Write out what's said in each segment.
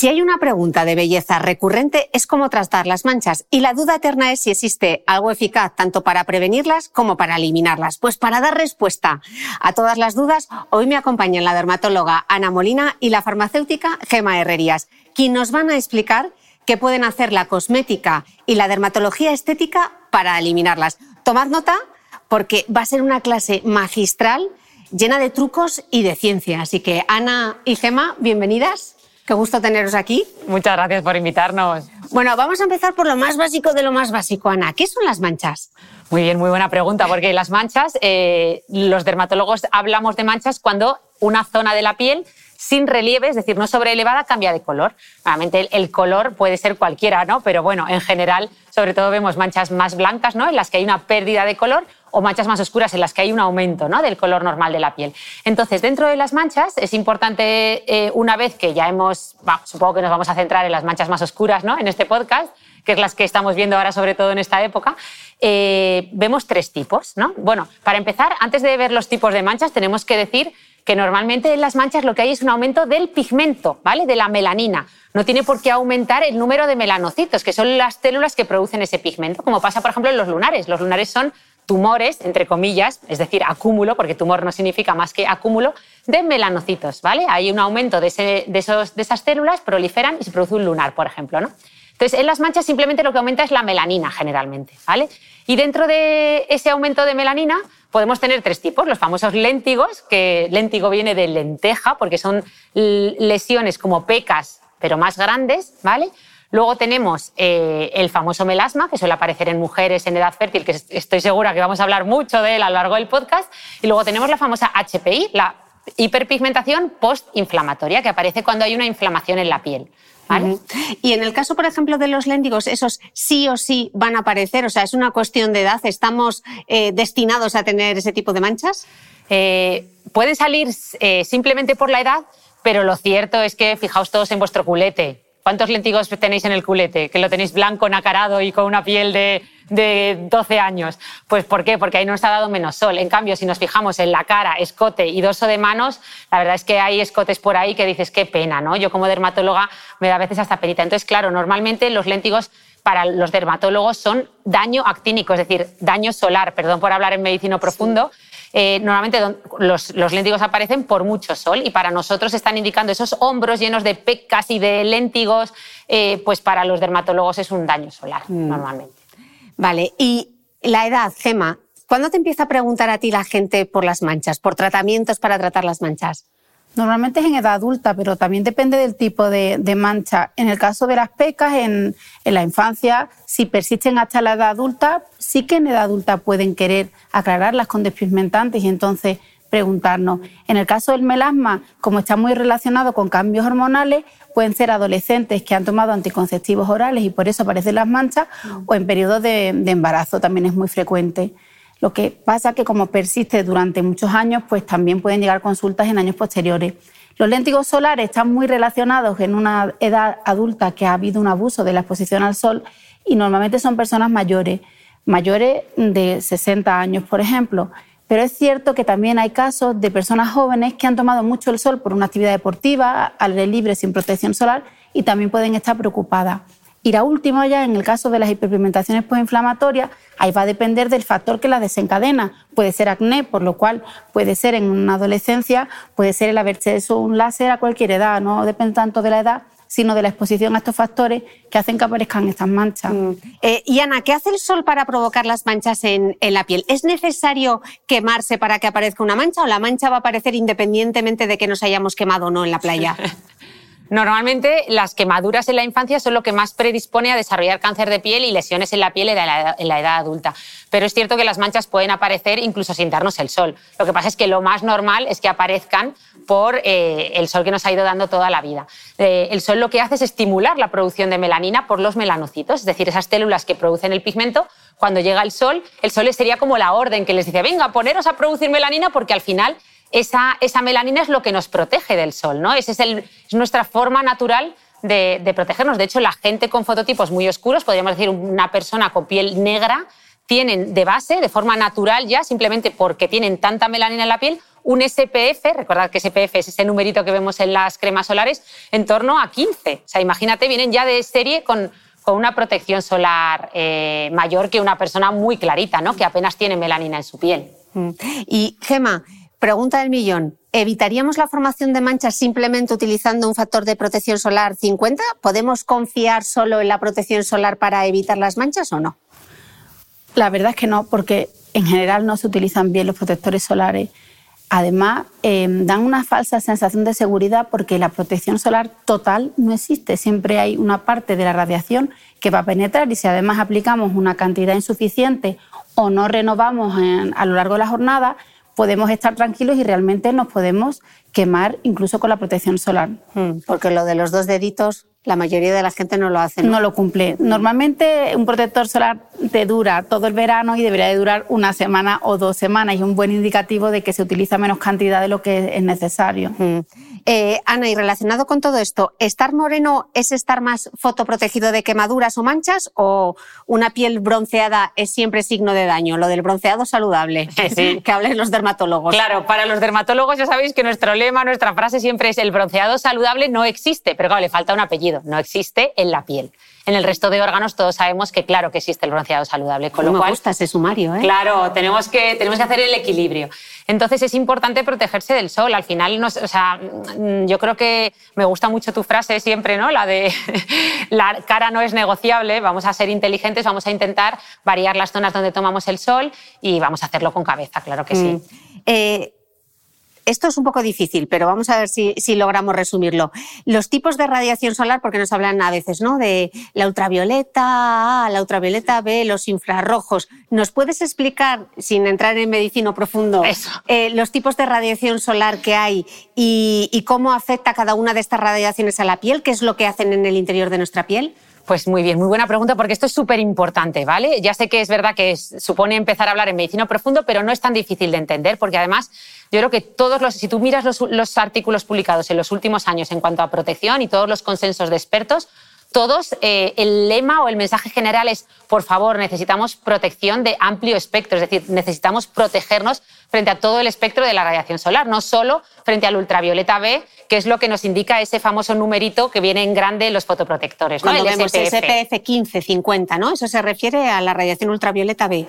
Si hay una pregunta de belleza recurrente es cómo tratar las manchas y la duda eterna es si existe algo eficaz tanto para prevenirlas como para eliminarlas. Pues para dar respuesta a todas las dudas, hoy me acompañan la dermatóloga Ana Molina y la farmacéutica Gema Herrerías, quienes nos van a explicar qué pueden hacer la cosmética y la dermatología estética para eliminarlas. Tomad nota porque va a ser una clase magistral llena de trucos y de ciencia. Así que Ana y Gema, bienvenidas. Qué gusto teneros aquí. Muchas gracias por invitarnos. Bueno, vamos a empezar por lo más básico de lo más básico, Ana. ¿Qué son las manchas? Muy bien, muy buena pregunta, porque las manchas, eh, los dermatólogos hablamos de manchas cuando una zona de la piel sin relieve, es decir, no sobreelevada, cambia de color. Normalmente el, el, color puede ser cualquiera, ¿no? Pero bueno, en general, sobre todo vemos manchas más blancas, ¿no? En las que hay una pérdida de color o manchas más oscuras en las que hay un aumento ¿no? del color normal de la piel. Entonces, dentro de las manchas es importante, eh, una vez que ya hemos, supongo que nos vamos a centrar en las manchas más oscuras ¿no? en este podcast, que es las que estamos viendo ahora, sobre todo en esta época, eh, vemos tres tipos. ¿no? Bueno, para empezar, antes de ver los tipos de manchas, tenemos que decir que normalmente en las manchas lo que hay es un aumento del pigmento, ¿vale? De la melanina. No tiene por qué aumentar el número de melanocitos, que son las células que producen ese pigmento, como pasa, por ejemplo, en los lunares. Los lunares son tumores, entre comillas, es decir, acúmulo, porque tumor no significa más que acúmulo, de melanocitos, ¿vale? Hay un aumento de, ese, de, esos, de esas células, proliferan y se produce un lunar, por ejemplo, ¿no? Entonces, en las manchas simplemente lo que aumenta es la melanina, generalmente, ¿vale? Y dentro de ese aumento de melanina podemos tener tres tipos, los famosos léntigos, que léntigo viene de lenteja, porque son lesiones como pecas, pero más grandes, ¿vale? Luego tenemos eh, el famoso melasma, que suele aparecer en mujeres en edad fértil, que estoy segura que vamos a hablar mucho de él a lo largo del podcast. Y luego tenemos la famosa HPI, la hiperpigmentación postinflamatoria, que aparece cuando hay una inflamación en la piel. Y en el caso, por ejemplo, de los léndigos, esos sí o sí van a aparecer, o sea, es una cuestión de edad, ¿estamos eh, destinados a tener ese tipo de manchas? Eh, pueden salir eh, simplemente por la edad, pero lo cierto es que fijaos todos en vuestro culete. ¿Cuántos lentigos tenéis en el culete? Que lo tenéis blanco, nacarado y con una piel de, de 12 años. Pues ¿por qué? Porque ahí no está dado menos sol. En cambio, si nos fijamos en la cara, escote y dorso de manos, la verdad es que hay escotes por ahí que dices, qué pena, ¿no? Yo como dermatóloga me da a veces hasta penita. Entonces, claro, normalmente los léntigos para los dermatólogos son daño actínico, es decir, daño solar, perdón por hablar en medicina profundo. Eh, normalmente los, los, léntigos aparecen por mucho sol y para nosotros están indicando esos hombros llenos de pecas y de léntigos, eh, pues para los dermatólogos es un daño solar mm. normalmente. Vale, y la edad, Gema, ¿cuándo te empieza a preguntar a ti la gente por las manchas, por tratamientos para tratar las manchas? Normalmente es en edad adulta, pero también depende del tipo de, mancha. En el caso de las pecas, en, la infancia, si persisten hasta la edad adulta, sí que en edad adulta pueden querer aclararlas con despigmentantes y entonces preguntarnos. En el caso del melasma, como está muy relacionado con cambios hormonales, pueden ser adolescentes que han tomado anticonceptivos orales y por eso aparecen las manchas, o en periodos de embarazo también es muy frecuente. Lo que pasa es que como persiste durante muchos años, pues también pueden llegar consultas en años posteriores. Los léntigos solares están muy relacionados en una edad adulta que ha habido un abuso de la exposición al sol y normalmente son personas mayores, mayores de 60 años, por ejemplo. Pero es cierto que también hay casos de personas jóvenes que han tomado mucho el sol por una actividad deportiva, al aire libre, sin protección solar, y también pueden estar preocupadas. Y la última ya, en el caso de las hiperpigmentaciones postinflamatorias, ahí va a depender del factor que la desencadena. Puede ser acné, por lo cual puede ser en una adolescencia, puede ser el haberse hecho un láser a cualquier edad, no depende tanto de la edad, sino de la exposición a estos factores que hacen que aparezcan estas manchas. Mm. Eh, y Ana, ¿qué hace el sol para provocar las manchas en, en, la piel? ¿Es necesario quemarse para que aparezca una mancha o la mancha va a aparecer independientemente de que nos hayamos quemado o no en la playa? Normalmente las quemaduras en la infancia son lo que más predispone a desarrollar cáncer de piel y lesiones en la piel en la, edad, adulta. Pero es cierto que las manchas pueden aparecer incluso sin darnos el sol. Lo que pasa es que lo más normal es que aparezcan por eh, el sol que nos ha ido dando toda la vida. Eh, el sol lo que hace es estimular la producción de melanina por los melanocitos, es decir, esas células que producen el pigmento. Cuando llega el sol, el sol sería como la orden que les dice, venga, poneros a producir melanina porque al final esa, melanina es lo que nos protege del sol, ¿no? Esa es, nuestra forma natural de, protegernos. De hecho, la gente con fototipos muy oscuros, podríamos decir una persona con piel negra, tienen de base, de forma natural ya, simplemente porque tienen tanta melanina en la piel, un SPF, recordad que SPF es ese numerito que vemos en las cremas solares, en torno a 15. O sea, imagínate, vienen ya de serie con, una protección solar eh, mayor que una persona muy clarita, ¿no? que apenas tiene melanina en su piel. Mm. Y Gema, Pregunta del millón. ¿Evitaríamos la formación de manchas simplemente utilizando un factor de protección solar 50? ¿Podemos confiar solo en la protección solar para evitar las manchas o no? La verdad es que no, porque en general no se utilizan bien los protectores solares. Además, em, dan una falsa sensación de seguridad porque la protección solar total no existe. Siempre hay una parte de la radiación que va a penetrar y si además aplicamos una cantidad insuficiente o no renovamos a lo largo de la jornada, podemos estar tranquilos y realmente nos podemos quemar incluso con la protección solar. Hmm, porque lo de los dos deditos, la mayoría de la gente no lo hace. No, lo cumple. Normalmente un protector solar te dura todo el verano y debería de durar una semana o dos semanas y es un buen indicativo de que se utiliza menos cantidad de lo que es necesario. Hmm. Eh, Ana, y relacionado con todo esto, ¿estar moreno es estar más fotoprotegido de quemaduras o manchas o una piel bronceada es siempre signo de daño? Lo del bronceado saludable, sí. que hablen los dermatólogos. Claro, para los dermatólogos ya sabéis que nuestro lema, nuestra frase siempre es el bronceado saludable no existe, pero claro, le falta un apellido, no existe en la piel. En el resto de órganos todos sabemos que claro que existe el bronceado saludable. Con lo me gusta ese sumario. ¿eh? Claro, tenemos que, tenemos que hacer el equilibrio. Entonces es importante protegerse del sol. Al final, o sea, mm, yo creo que me gusta mucho tu frase siempre, ¿no? La de la cara no es negociable, vamos a ser inteligentes, vamos a intentar variar las zonas donde tomamos el sol y vamos a hacerlo con cabeza, claro que sí. Mm. Eh, esto es un poco difícil, pero vamos a ver si, logramos resumirlo. Los tipos de radiación solar, porque nos hablan a veces, ¿no? De la ultravioleta A, la ultravioleta B, los infrarrojos. ¿Nos puedes explicar, sin entrar en medicina profundo, eh, los tipos de radiación solar que hay y, y cómo afecta cada una de estas radiaciones a la piel? ¿Qué es lo que hacen en el interior de nuestra piel? Pues muy bien, muy buena pregunta porque esto es súper importante, ¿vale? Ya sé que es verdad que supone empezar a hablar en medicina profundo, pero no es tan difícil de entender porque además yo creo que todos los, si tú miras los, los artículos publicados en los últimos años en cuanto a protección y todos los consensos de expertos, todos eh, el lema o el mensaje general es, por favor, necesitamos protección de amplio espectro, es decir, necesitamos protegernos frente a todo el espectro de la radiación solar, no solo frente al ultravioleta B, que es lo que nos indica ese famoso numerito que viene en grande en los fotoprotectores. ¿no? Cuando el vemos SPF. 15, 50, ¿no? Eso se refiere a la radiación ultravioleta B.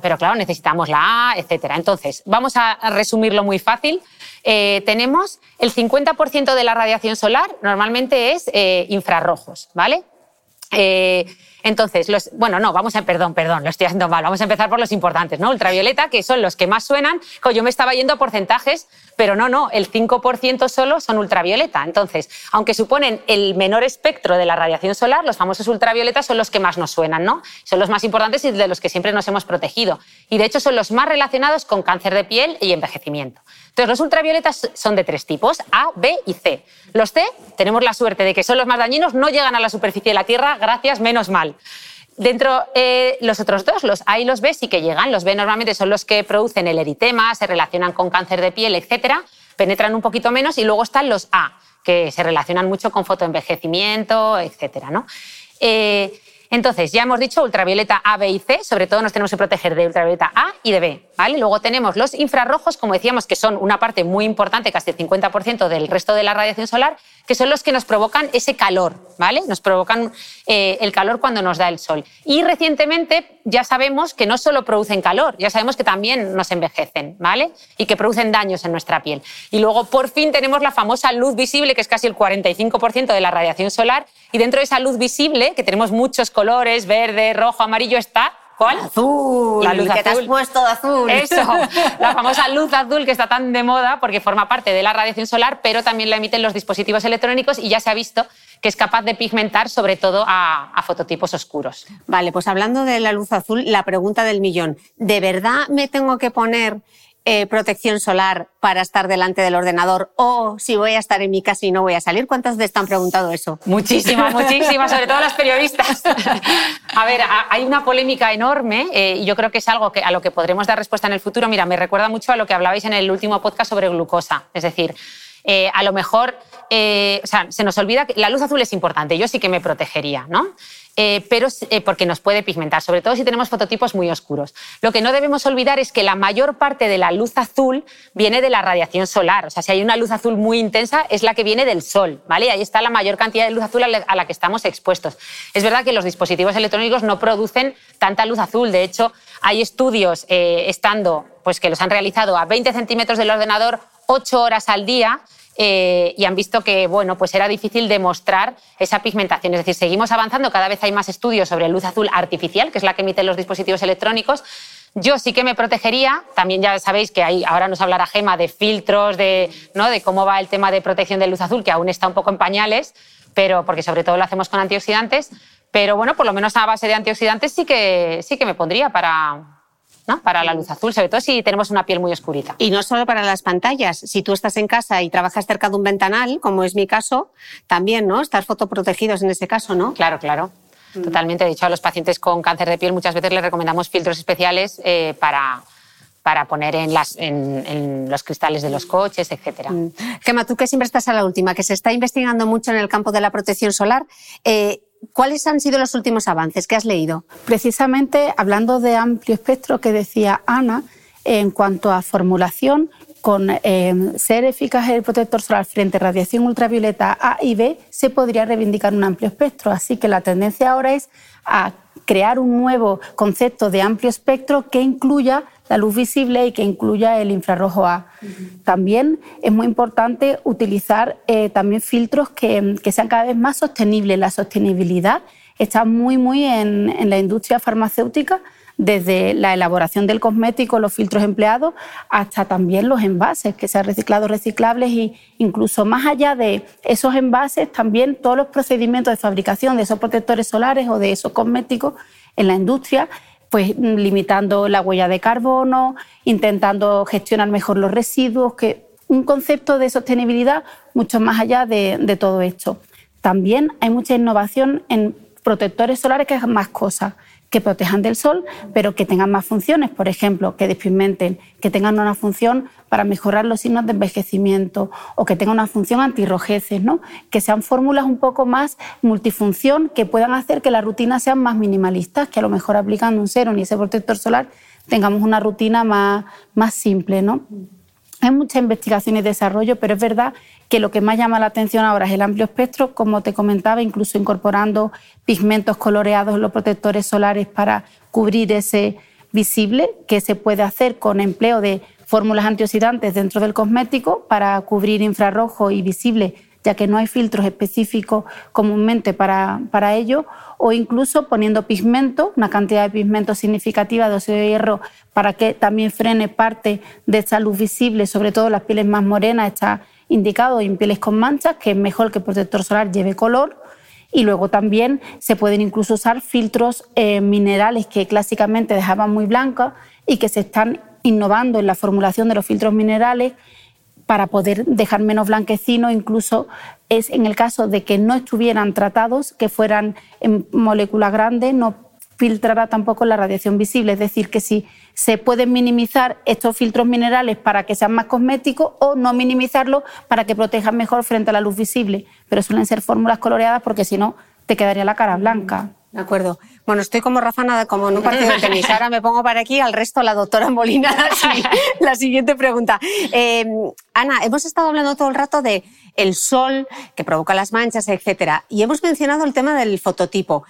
pero claro, necesitamos la A, etcétera. Entonces, vamos a resumirlo muy fácil. Eh, tenemos el 50% de la radiación solar normalmente es eh, infrarrojos, ¿vale? Eh, entonces, los, bueno, no, vamos a, perdón, perdón, lo estoy haciendo mal. Vamos a empezar por los importantes, ¿no? Ultravioleta, que son los que más suenan. Yo me estaba yendo a porcentajes, pero no, no, el 5% solo son ultravioleta. Entonces, aunque suponen el menor espectro de la radiación solar, los famosos ultravioletas son los que más nos suenan, ¿no? Son los más importantes y de los que siempre nos hemos protegido. Y de hecho son los más relacionados con cáncer de piel y envejecimiento. Entonces, los ultravioletas son de tres tipos, A, B y C. Los C, tenemos la suerte de que son los más dañinos, no llegan a la superficie de la Tierra, gracias, menos mal. Dentro, eh, los otros dos, los A y los B, sí que llegan. Los B normalmente son los que producen el eritema, se relacionan con cáncer de piel, etcétera, penetran un poquito menos. Y luego están los A, que se relacionan mucho con fotoenvejecimiento, etcétera. ¿no? Eh, entonces, ya hemos dicho ultravioleta A, B y C, sobre todo nos tenemos que proteger de ultravioleta A y de B. ¿vale? Luego tenemos los infrarrojos, como decíamos, que son una parte muy importante, casi el 50% del resto de la radiación solar, que son los que nos provocan ese calor, ¿vale? Nos provocan eh, el calor cuando nos da el sol. Y recientemente ya sabemos que no solo producen calor, ya sabemos que también nos envejecen, ¿vale? Y que producen daños en nuestra piel. Y luego, por fin, tenemos la famosa luz visible, que es casi el 45% de la radiación solar. Y dentro de esa luz visible, que tenemos muchos colores, verde, rojo, amarillo, está ¿Cuál? Azul. La luz que te has puesto de azul. Eso, la famosa luz azul que está tan de moda porque forma parte de la radiación solar, pero también la emiten los dispositivos electrónicos y ya se ha visto que es capaz de pigmentar sobre todo a, a fototipos oscuros. Vale, pues hablando de la luz azul, la pregunta del millón. ¿De verdad me tengo que poner eh, protección solar para estar delante del ordenador o si voy a estar en mi casa y no voy a salir? ¿Cuántas veces te han preguntado eso? Muchísimas, muchísimas, sobre todo las periodistas. a ver, hay una polémica enorme eh, y yo creo que es algo que, a lo que podremos dar respuesta en el futuro. Mira, me recuerda mucho a lo que hablabais en el último podcast sobre glucosa. Es decir, eh, a lo mejor o sea, se nos olvida que la luz azul es importante. Yo sí que me protegería, ¿no? Eh, pero eh, porque nos puede pigmentar, sobre todo si tenemos fototipos muy oscuros. Lo que no debemos olvidar es que la mayor parte de la luz azul viene de la radiación solar. O sea, si hay una luz azul muy intensa, es la que viene del sol, ¿vale? Ahí está la mayor cantidad de luz azul a la que estamos expuestos. Es verdad que los dispositivos electrónicos no producen tanta luz azul. De hecho, hay estudios eh, estando, pues que los han realizado a 20 centímetros del ordenador, 8 horas al día, eh, y han visto que bueno, pues era difícil demostrar esa pigmentación. Es decir, seguimos avanzando, cada vez hay más estudios sobre luz azul artificial, que es la que emiten los dispositivos electrónicos. Yo sí que me protegería, también ya sabéis que hay, ahora nos hablará Gema de filtros, de, ¿no? de cómo va el tema de protección de luz azul, que aún está un poco en pañales, pero porque sobre todo lo hacemos con antioxidantes, pero bueno, por lo menos a base de antioxidantes sí que, sí que me pondría para, para la luz azul, sobre todo si tenemos una piel muy oscurita. Y no solo para las pantallas, si tú estás en casa y trabajas cerca de un ventanal, como es mi caso, también, ¿no? Estar fotoprotegidos en ese caso, ¿no? Claro, claro. Mm. Totalmente. De hecho, a los pacientes con cáncer de piel muchas veces les recomendamos filtros especiales eh, para, para poner en, las, en, los cristales de los coches, etc. Mm. Gemma, tú que siempre estás a la última, que se está investigando mucho en el campo de la protección solar, eh, ¿Cuáles han sido los últimos avances que has leído? Precisamente hablando de amplio espectro que decía Ana, en cuanto a formulación, con eh, ser eficaz el protector solar frente a radiación ultravioleta A y B, se podría reivindicar un amplio espectro. Así que la tendencia ahora es a crear un nuevo concepto de amplio espectro que incluya la luz visible y que incluya el infrarrojo A. También es muy importante utilizar eh, también filtros que, sean cada vez más sostenibles. La sostenibilidad está muy, muy en, la industria farmacéutica desde la elaboración del cosmético, los filtros empleados, hasta también los envases, que sean reciclados, reciclables e incluso más allá de esos envases, también todos los procedimientos de fabricación de esos protectores solares o de esos cosméticos en la industria pues limitando la huella de carbono, intentando gestionar mejor los residuos, que un concepto de sostenibilidad mucho más allá de, de todo esto. También hay mucha innovación en protectores solares que hagan más cosas que protejan del sol, pero que tengan más funciones, por ejemplo, que despigmenten, que tengan una función para mejorar los signos de envejecimiento o que tengan una función antirrojeces, ¿no? que sean fórmulas un poco más multifunción, que puedan hacer que las rutinas sean más minimalistas, que a lo mejor aplicando un serum y ese protector solar tengamos una rutina más, más simple. ¿no? Hay mucha investigación y desarrollo, pero es verdad que lo que más llama la atención ahora es el amplio espectro, como te comentaba, incluso incorporando pigmentos coloreados en los protectores solares para cubrir ese visible, que se puede hacer con empleo de fórmulas antioxidantes dentro del cosmético para cubrir infrarrojo y visible, ya que no hay filtros específicos comúnmente para, para ello, o incluso poniendo pigmento, una cantidad de pigmento significativa de óxido de hierro para que también frene parte de esa luz visible, sobre todo las pieles más morenas, está indicado en pieles con manchas, que es mejor que el protector solar lleve color. Y luego también se pueden incluso usar filtros eh, minerales que clásicamente dejaban muy blancas y que se están innovando en la formulación de los filtros minerales para poder dejar menos blanquecino, incluso es en el caso de que no estuvieran tratados, que fueran en molécula grande, no filtrará tampoco la radiación visible. Es decir, que si se pueden minimizar estos filtros minerales para que sean más cosméticos o no minimizarlos para que protejan mejor frente a la luz visible. Pero suelen ser fórmulas coloreadas porque si no te quedaría la cara blanca. De acuerdo. Bueno, estoy como Rafa Nada, como en un partido de tenis. Ahora me pongo para aquí, al resto la doctora Molina. la siguiente pregunta. Eh, Ana, hemos estado hablando todo el rato de el sol que provoca las manchas, etcétera, y hemos mencionado el tema del fototipo.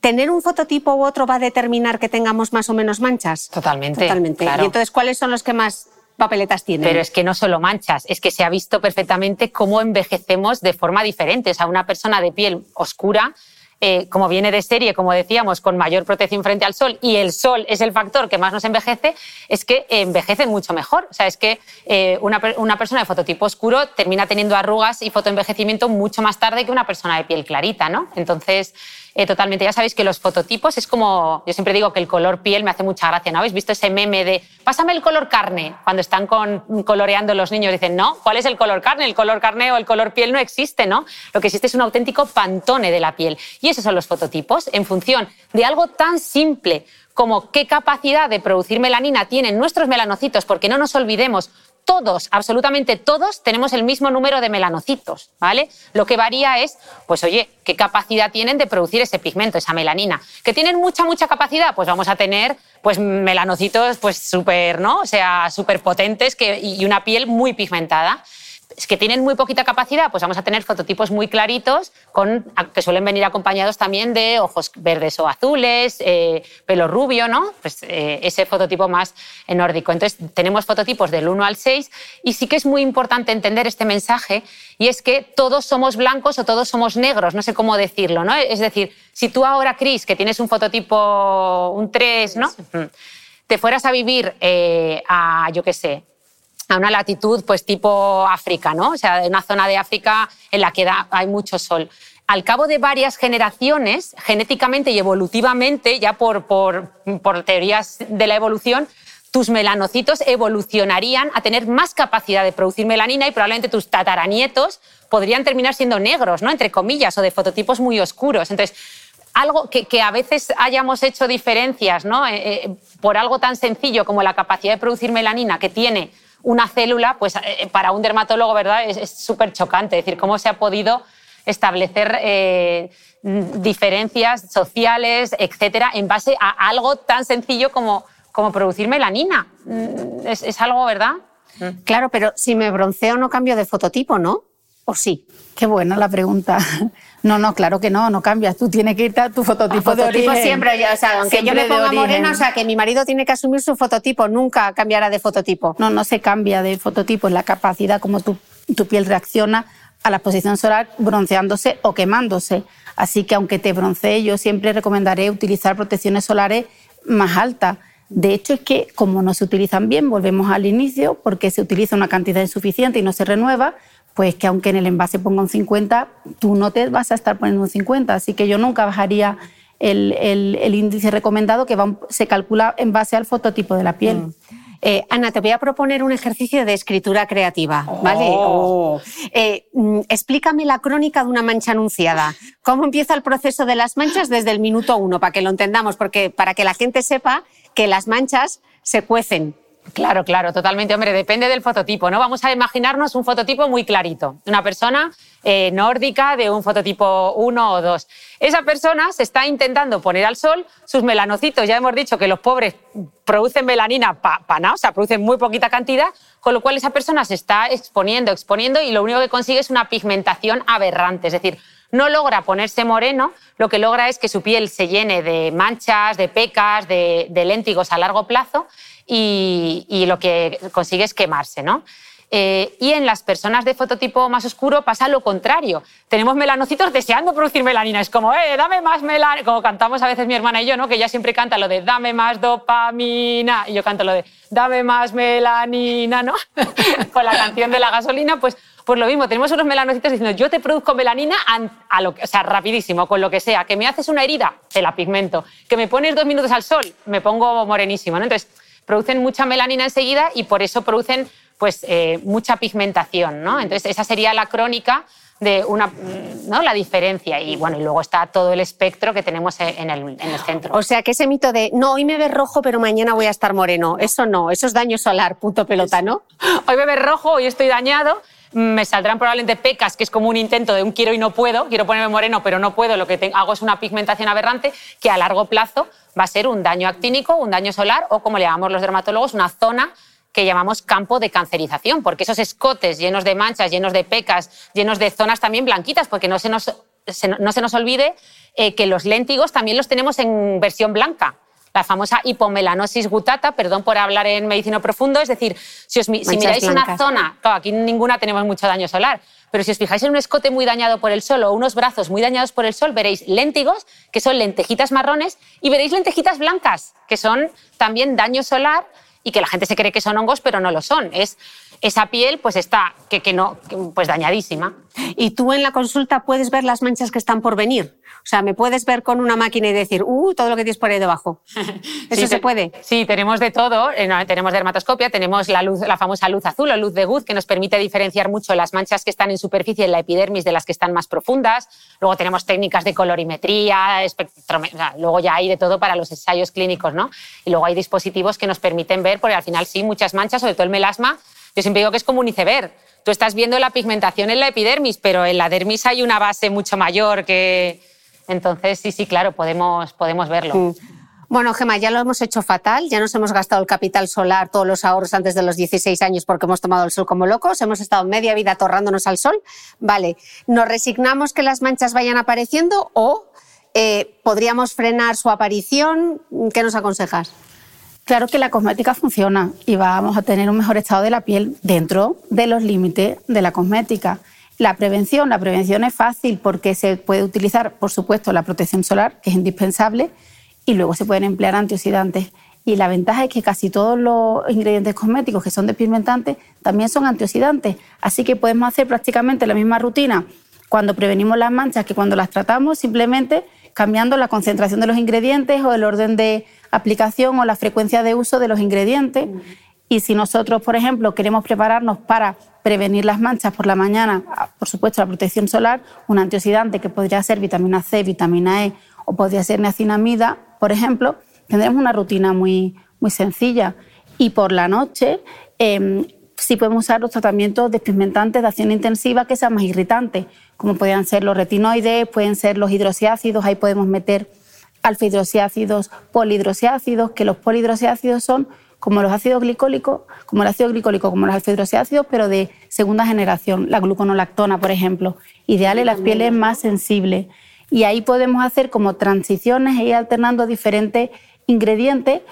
¿Tener un fototipo u otro va a determinar que tengamos más o menos manchas? Totalmente. Totalmente. Y entonces, ¿cuáles son los que más papeletas tienen? Pero es que no solo manchas, es que se ha visto perfectamente cómo envejecemos de forma diferente. O sea, una persona de piel oscura eh, como viene de serie, como decíamos, con mayor protección frente al sol y el sol es el factor que más nos envejece, es que envejecen mucho mejor. O sea, es que eh, una, una, persona de fototipo oscuro termina teniendo arrugas y fotoenvejecimiento mucho más tarde que una persona de piel clarita, ¿no? Entonces, eh, totalmente. Ya sabéis que los fototipos es como, yo siempre digo que el color piel me hace mucha gracia, ¿no? ¿Habéis visto ese meme de, pásame el color carne? Cuando están coloreando los niños dicen, no, ¿cuál es el color carne? El color carne o el color piel no existe, ¿no? Lo que existe es un auténtico pantone de la piel. Y esos son los fototipos en función de algo tan simple como qué capacidad de producir melanina tienen nuestros melanocitos, porque no nos olvidemos, todos, absolutamente todos, tenemos el mismo número de melanocitos, ¿vale? Lo que varía es, pues oye, qué capacidad tienen de producir ese pigmento, esa melanina. ¿Que tienen mucha, mucha capacidad? Pues vamos a tener pues melanocitos pues súper, ¿no? O sea, súper potentes y una piel muy pigmentada que tienen muy poquita capacidad, pues vamos a tener fototipos muy claritos con, que suelen venir acompañados también de ojos verdes o azules, eh, pelo rubio, ¿no? Pues eh, ese fototipo más nórdico. Entonces tenemos fototipos del 1 al 6 y sí que es muy importante entender este mensaje y es que todos somos blancos o todos somos negros, no sé cómo decirlo, ¿no? Es decir, si tú ahora, Cris, que tienes un fototipo, un 3, ¿no? Te fueras a vivir eh, a, yo qué sé, a una latitud pues tipo África, ¿no? O sea, una zona de África en la que hay mucho sol. Al cabo de varias generaciones, genéticamente y evolutivamente, ya por, teorías de la evolución, tus melanocitos evolucionarían a tener más capacidad de producir melanina y probablemente tus tataranietos podrían terminar siendo negros, ¿no? Entre comillas, o de fototipos muy oscuros. Entonces, algo que, que a veces hayamos hecho diferencias, ¿no? Eh, eh, por algo tan sencillo como la capacidad de producir melanina que tiene una célula, pues eh, para un dermatólogo, ¿verdad? Es súper chocante. Es decir, cómo se ha podido establecer eh, diferencias sociales, etcétera, en base a algo tan sencillo como, como producir melanina. Mm, es, es algo, ¿verdad? Claro, pero si me bronceo no cambio de fototipo, ¿no? ¿O sí? Qué buena la pregunta. No, no, claro que no, no cambias. Tú tienes que irte a tu fototipo, de origen. siempre, o sea, aunque yo me ponga morena, o sea, que mi marido tiene que asumir su fototipo, nunca cambiará de fototipo. No, no se cambia de fototipo, es la capacidad como tu, tu piel reacciona a la exposición solar bronceándose o quemándose. Así que aunque te broncee, yo siempre recomendaré utilizar protecciones solares más alta. De hecho, es que como no se utilizan bien, volvemos al inicio, porque se utiliza una cantidad insuficiente y no se renueva, pues que aunque en el envase ponga un 50, tú no te vas a estar poniendo un 50. Así que yo nunca bajaría el, índice recomendado que se calcula en base al fototipo de la piel. Mm. Eh, Ana, te voy a proponer un ejercicio de escritura creativa, ¿vale? Oh. Eh, mm, explícame la crónica de una mancha anunciada. ¿Cómo empieza el proceso de las manchas desde el minuto uno, para que lo entendamos? Porque para que la gente sepa que las manchas se cuecen Claro, claro, totalmente. Hombre, depende del fototipo, ¿no? Vamos a imaginarnos un fototipo muy clarito. Una persona eh, nórdica de un fototipo 1 o 2. Esa persona se está intentando poner al sol sus melanocitos. Ya hemos dicho que los pobres producen melanina para nada, o sea, producen muy poquita cantidad, con lo cual esa persona se está exponiendo, exponiendo y lo único que consigue es una pigmentación aberrante. Es decir, no logra ponerse moreno, lo que logra es que su piel se llene de manchas, de pecas, de, de léntigos a largo plazo y, lo que consigue es quemarse, ¿no? Eh, y en las personas de fototipo más oscuro pasa lo contrario. Tenemos melanocitos deseando producir melanina. Es como, eh, dame más melanina. Como cantamos a veces mi hermana y yo, ¿no? Que ella siempre canta lo de dame más dopamina. Y yo canto lo de dame más melanina, ¿no? Con la canción de la gasolina, pues, pues lo mismo. Tenemos unos melanocitos diciendo, yo te produzco melanina a lo o sea, rapidísimo, con lo que sea. Que me haces una herida, te la pigmento. Que me pones dos minutos al sol, me pongo morenísimo, ¿no? Entonces, producen mucha melanina enseguida y por eso producen pues, eh, mucha pigmentación. ¿no? Entonces, esa sería la crónica de una, ¿no? la diferencia. Y bueno, y luego está todo el espectro que tenemos en el, en el, centro. O sea, que ese mito de no, hoy me ves rojo, pero mañana voy a estar moreno, eso no, eso es daño solar, punto pelota, ¿no? Hoy me ves rojo, hoy estoy dañado. Me saldrán probablemente pecas, que es como un intento de un quiero y no puedo, quiero ponerme moreno, pero no puedo, lo que hago es una pigmentación aberrante que a largo plazo va a ser un daño actínico, un daño solar o, como le llamamos los dermatólogos, una zona que llamamos campo de cancerización, porque esos escotes llenos de manchas, llenos de pecas, llenos de zonas también blanquitas, porque no se nos, no se nos olvide eh, que los léntigos también los tenemos en versión blanca. La famosa hipomelanosis gutata, perdón por hablar en medicina profundo, es decir, si, si miráis una zona, aquí ninguna tenemos mucho daño solar, pero si os fijáis en un escote muy dañado por el sol o unos brazos muy dañados por el sol, veréis léntigos, que son lentejitas marrones, y veréis lentejitas blancas, que son también daño solar y que la gente se cree que son hongos, pero no lo son. Es esa piel pues está que, que no pues dañadísima. Y tú en la consulta puedes ver las manchas que están por venir. O sea, me puedes ver con una máquina y decir, uh, todo lo que tienes por ahí debajo. ¿Eso se puede? Sí, tenemos de todo. Eh, tenemos dermatoscopia, tenemos la, luz, la famosa luz azul o luz de Guth, que nos permite diferenciar mucho las manchas que están en superficie en la epidermis de las que están más profundas. Luego tenemos técnicas de colorimetría, luego ya hay de todo para los ensayos clínicos, ¿no? Y luego hay dispositivos que nos permiten ver, porque al final sí, muchas manchas, sobre todo el melasma, yo siempre digo que es como un iceberg. Tú estás viendo la pigmentación en la epidermis, pero en la dermis hay una base mucho mayor que... Entonces, sí, sí, claro, podemos, podemos verlo. Bueno, Gemma, ya lo hemos hecho fatal, ya nos hemos gastado el capital solar, todos los ahorros antes de los 16 años porque hemos tomado el sol como locos, hemos estado media vida atorrándonos al sol. Vale, ¿nos resignamos que las manchas vayan apareciendo o eh, podríamos frenar su aparición? ¿Qué nos aconsejas? Claro que la cosmética funciona y vamos a tener un mejor estado de la piel dentro de los límites de la cosmética. La prevención, la prevención es fácil porque se puede utilizar, por supuesto, la protección solar, que es indispensable, y luego se pueden emplear antioxidantes. Y la ventaja es que casi todos los ingredientes cosméticos que son despigmentantes también son antioxidantes. Así que podemos hacer prácticamente la misma rutina cuando prevenimos las manchas que cuando las tratamos, simplemente cambiando la concentración de los ingredientes o el orden de aplicación o la frecuencia de uso de los ingredientes. Y si nosotros, por ejemplo, queremos prepararnos para prevenir las manchas por la mañana, ah, por supuesto, la protección solar, un antioxidante que podría ser vitamina C, vitamina E o podría ser niacinamida, por ejemplo, tendremos una rutina muy, muy sencilla. Y por la noche, eh, sí podemos usar los tratamientos despigmentantes de acción intensiva que sean más irritantes, como podrían ser los retinoides, pueden ser los hidroxiácidos, ahí podemos meter alfa-hidroxiácidos, polihidroxiácidos, que los polihidroxiácidos son como los ácidos glicólicos, como el ácido glicólico, como los alfa-hidroxiácidos, pero de segunda generación, la gluconolactona, por ejemplo, ideal en las pieles más sensibles. Y ahí podemos hacer como transiciones e ir alternando diferentes ingredientes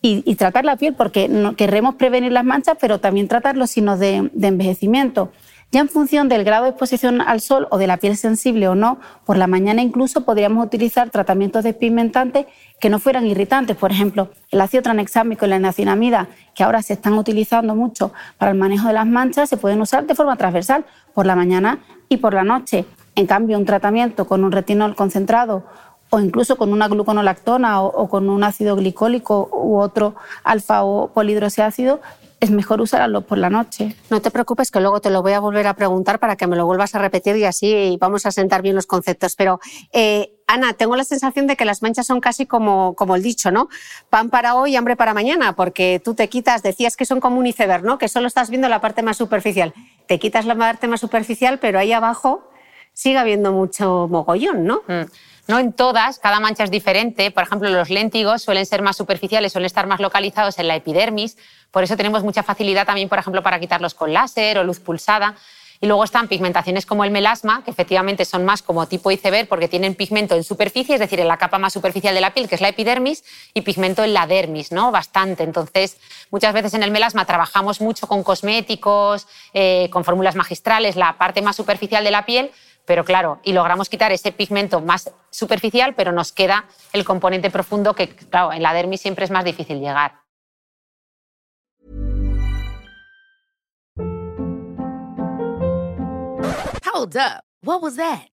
y, tratar la piel, porque no, queremos prevenir las manchas, pero también tratar los signos de, de envejecimiento. Ya en función del grado de exposición al sol o de la piel sensible o no, por la mañana incluso podríamos utilizar tratamientos despigmentantes que no fueran irritantes. Por ejemplo, el ácido tranexámico y la niacinamida, que ahora se están utilizando mucho para el manejo de las manchas, se pueden usar de forma transversal por la mañana y por la noche. En cambio, un tratamiento con un retinol concentrado o incluso con una gluconolactona o, con un ácido glicólico u otro alfa o polidroxiácido, es mejor usarlo por la noche. No te preocupes que luego te lo voy a volver a preguntar para que me lo vuelvas a repetir y así vamos a sentar bien los conceptos. Pero, eh, Ana, tengo la sensación de que las manchas son casi como, como el dicho, ¿no? Pan para hoy, hambre para mañana, porque tú te quitas, decías que son como un iceberg, ¿no? Que solo estás viendo la parte más superficial. Te quitas la parte más superficial, pero ahí abajo sigue habiendo mucho mogollón, ¿no? Mm. No en todas, cada mancha es diferente. Por ejemplo, los léntigos suelen ser más superficiales, suelen estar más localizados en la epidermis. Por eso tenemos mucha facilidad también, por ejemplo, para quitarlos con láser o luz pulsada. Y luego están pigmentaciones como el melasma, que efectivamente son más como tipo iceberg porque tienen pigmento en superficie, es decir, en la capa más superficial de la piel, que es la epidermis, y pigmento en la dermis, ¿no? Bastante. Entonces, muchas veces en el melasma trabajamos mucho con cosméticos, eh, con fórmulas magistrales, la parte más superficial de la piel, pero claro, y logramos quitar ese pigmento más superficial, pero nos queda el componente profundo que, claro, en la dermis siempre es más difícil llegar.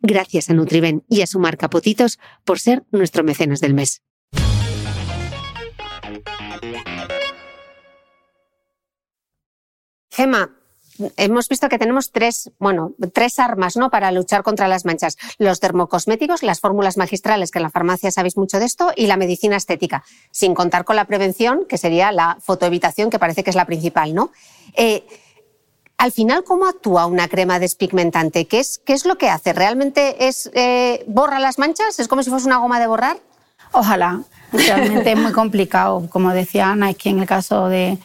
Gracias a Nutriben y a su marca Potitos por ser nuestro mecenas del mes. Gema, hemos visto que tenemos tres, bueno, tres armas, ¿no? Para luchar contra las manchas. Los dermocosméticos, las fórmulas magistrales, que en la farmacia sabéis mucho de esto, y la medicina estética. Sin contar con la prevención, que sería la fotoevitación, que parece que es la principal, ¿no? Eh, al final, ¿cómo actúa una crema despigmentante? ¿Qué es, qué es lo que hace? ¿Realmente es eh, borra las manchas? ¿Es como si fuese una goma de borrar? Ojalá. Realmente es muy complicado. Como decía Ana, es que en el caso de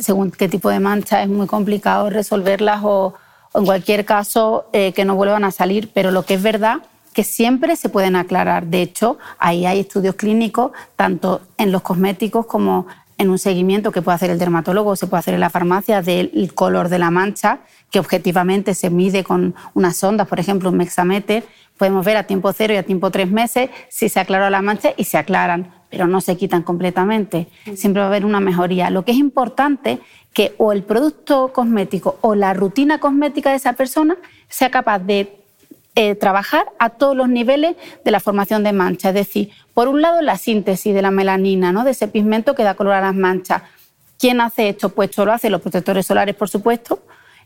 según qué tipo de mancha es muy complicado resolverlas o, en cualquier caso eh, que no vuelvan a salir. Pero lo que es verdad que siempre se pueden aclarar. De hecho, ahí hay estudios clínicos, tanto en los cosméticos como en un seguimiento que puede hacer el dermatólogo, se puede hacer en la farmacia del color de la mancha, que objetivamente se mide con unas sondas, por ejemplo, un mexameter. Podemos ver a tiempo cero y a tiempo tres meses si se aclaró la mancha y se aclaran, pero no se quitan completamente. Siempre va a haber una mejoría. Lo que es importante que o el producto cosmético o la rutina cosmética de esa persona sea capaz de eh, trabajar a todos los niveles de la formación de mancha. Es decir, por un lado, la síntesis de la melanina, ¿no? de ese pigmento que da color a las manchas. ¿Quién hace esto? Pues esto lo los protectores solares, por supuesto,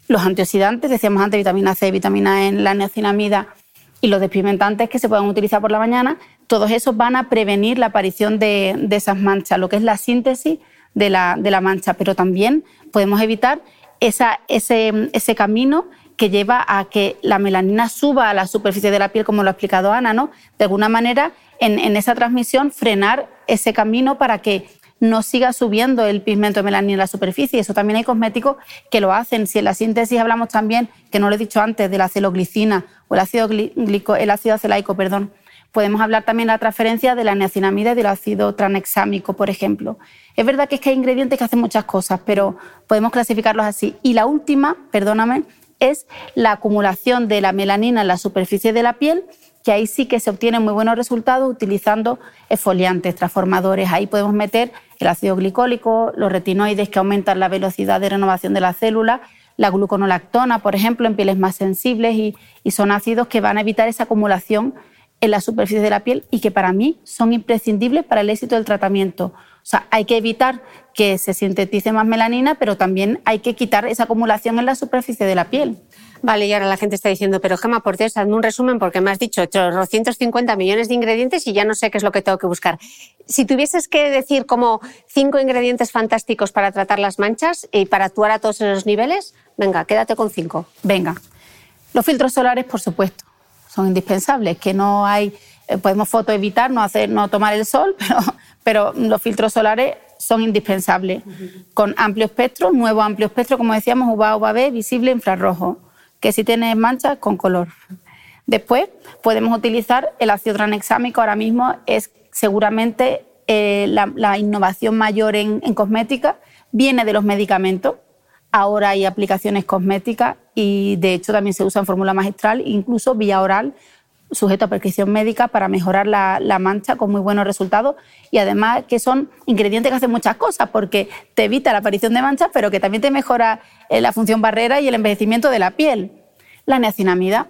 los antioxidantes, decíamos antes, vitamina C, vitamina E, la niacinamida y los despigmentantes que se pueden utilizar por la mañana, todos esos van a prevenir la aparición de, esas manchas, lo que es la síntesis de la, mancha, pero también podemos evitar ese camino que lleva a que la melanina suba a la superficie de la piel, como lo ha explicado Ana, ¿no? De alguna manera, en, esa transmisión, frenar ese camino para que no siga subiendo el pigmento de melanina en la superficie. Eso también hay cosméticos que lo hacen. Si en la síntesis hablamos también, que no lo he dicho antes, de la celoglicina o el ácido, glico, el ácido acelaico, perdón, podemos hablar también de la transferencia de la niacinamida y del ácido tranexámico, por ejemplo. Es verdad que es que hay ingredientes que hacen muchas cosas, pero podemos clasificarlos así. Y la última, perdóname, es la acumulación de la melanina en la superficie de la piel, que ahí sí que se obtienen muy buenos resultados utilizando esfoliantes, transformadores. Ahí podemos meter el ácido glicólico, los retinoides que aumentan la velocidad de renovación de la célula, la gluconolactona, por ejemplo, en pieles más sensibles y, y son ácidos que van a evitar esa acumulación en la superficie de la piel y que para mí son imprescindibles para el éxito del tratamiento. O sea, hay que evitar que se sintetice más melanina, pero también hay que quitar esa acumulación en la superficie de la piel. Vale, y ahora la gente está diciendo, pero Gemma, por Dios, hazme un resumen porque me has dicho 250 millones de ingredientes y ya no sé qué es lo que tengo que buscar. Si tuvieses que decir como cinco ingredientes fantásticos para tratar las manchas y para actuar a todos esos niveles, venga, quédate con cinco. Venga. Los filtros solares, por supuesto, son indispensables, que no hay, podemos foto evitar, no, hacer, no tomar el sol, pero, pero los filtros solares son indispensables. Con amplio espectro, nuevo amplio espectro, como decíamos, UVA, UVB, visible, infrarrojo que si tiene manchas con color. Después podemos utilizar el ácido tranexámico, ahora mismo es seguramente eh, la, innovación mayor en, cosmética, viene de los medicamentos. Ahora hay aplicaciones cosméticas y de hecho también se usa en fórmula magistral, incluso vía oral, sujeto a prescripción médica para mejorar la, mancha con muy buenos resultados y además que son ingredientes que hacen muchas cosas porque te evita la aparición de manchas pero que también te mejora eh, la función barrera y el envejecimiento de la piel. La niacinamida.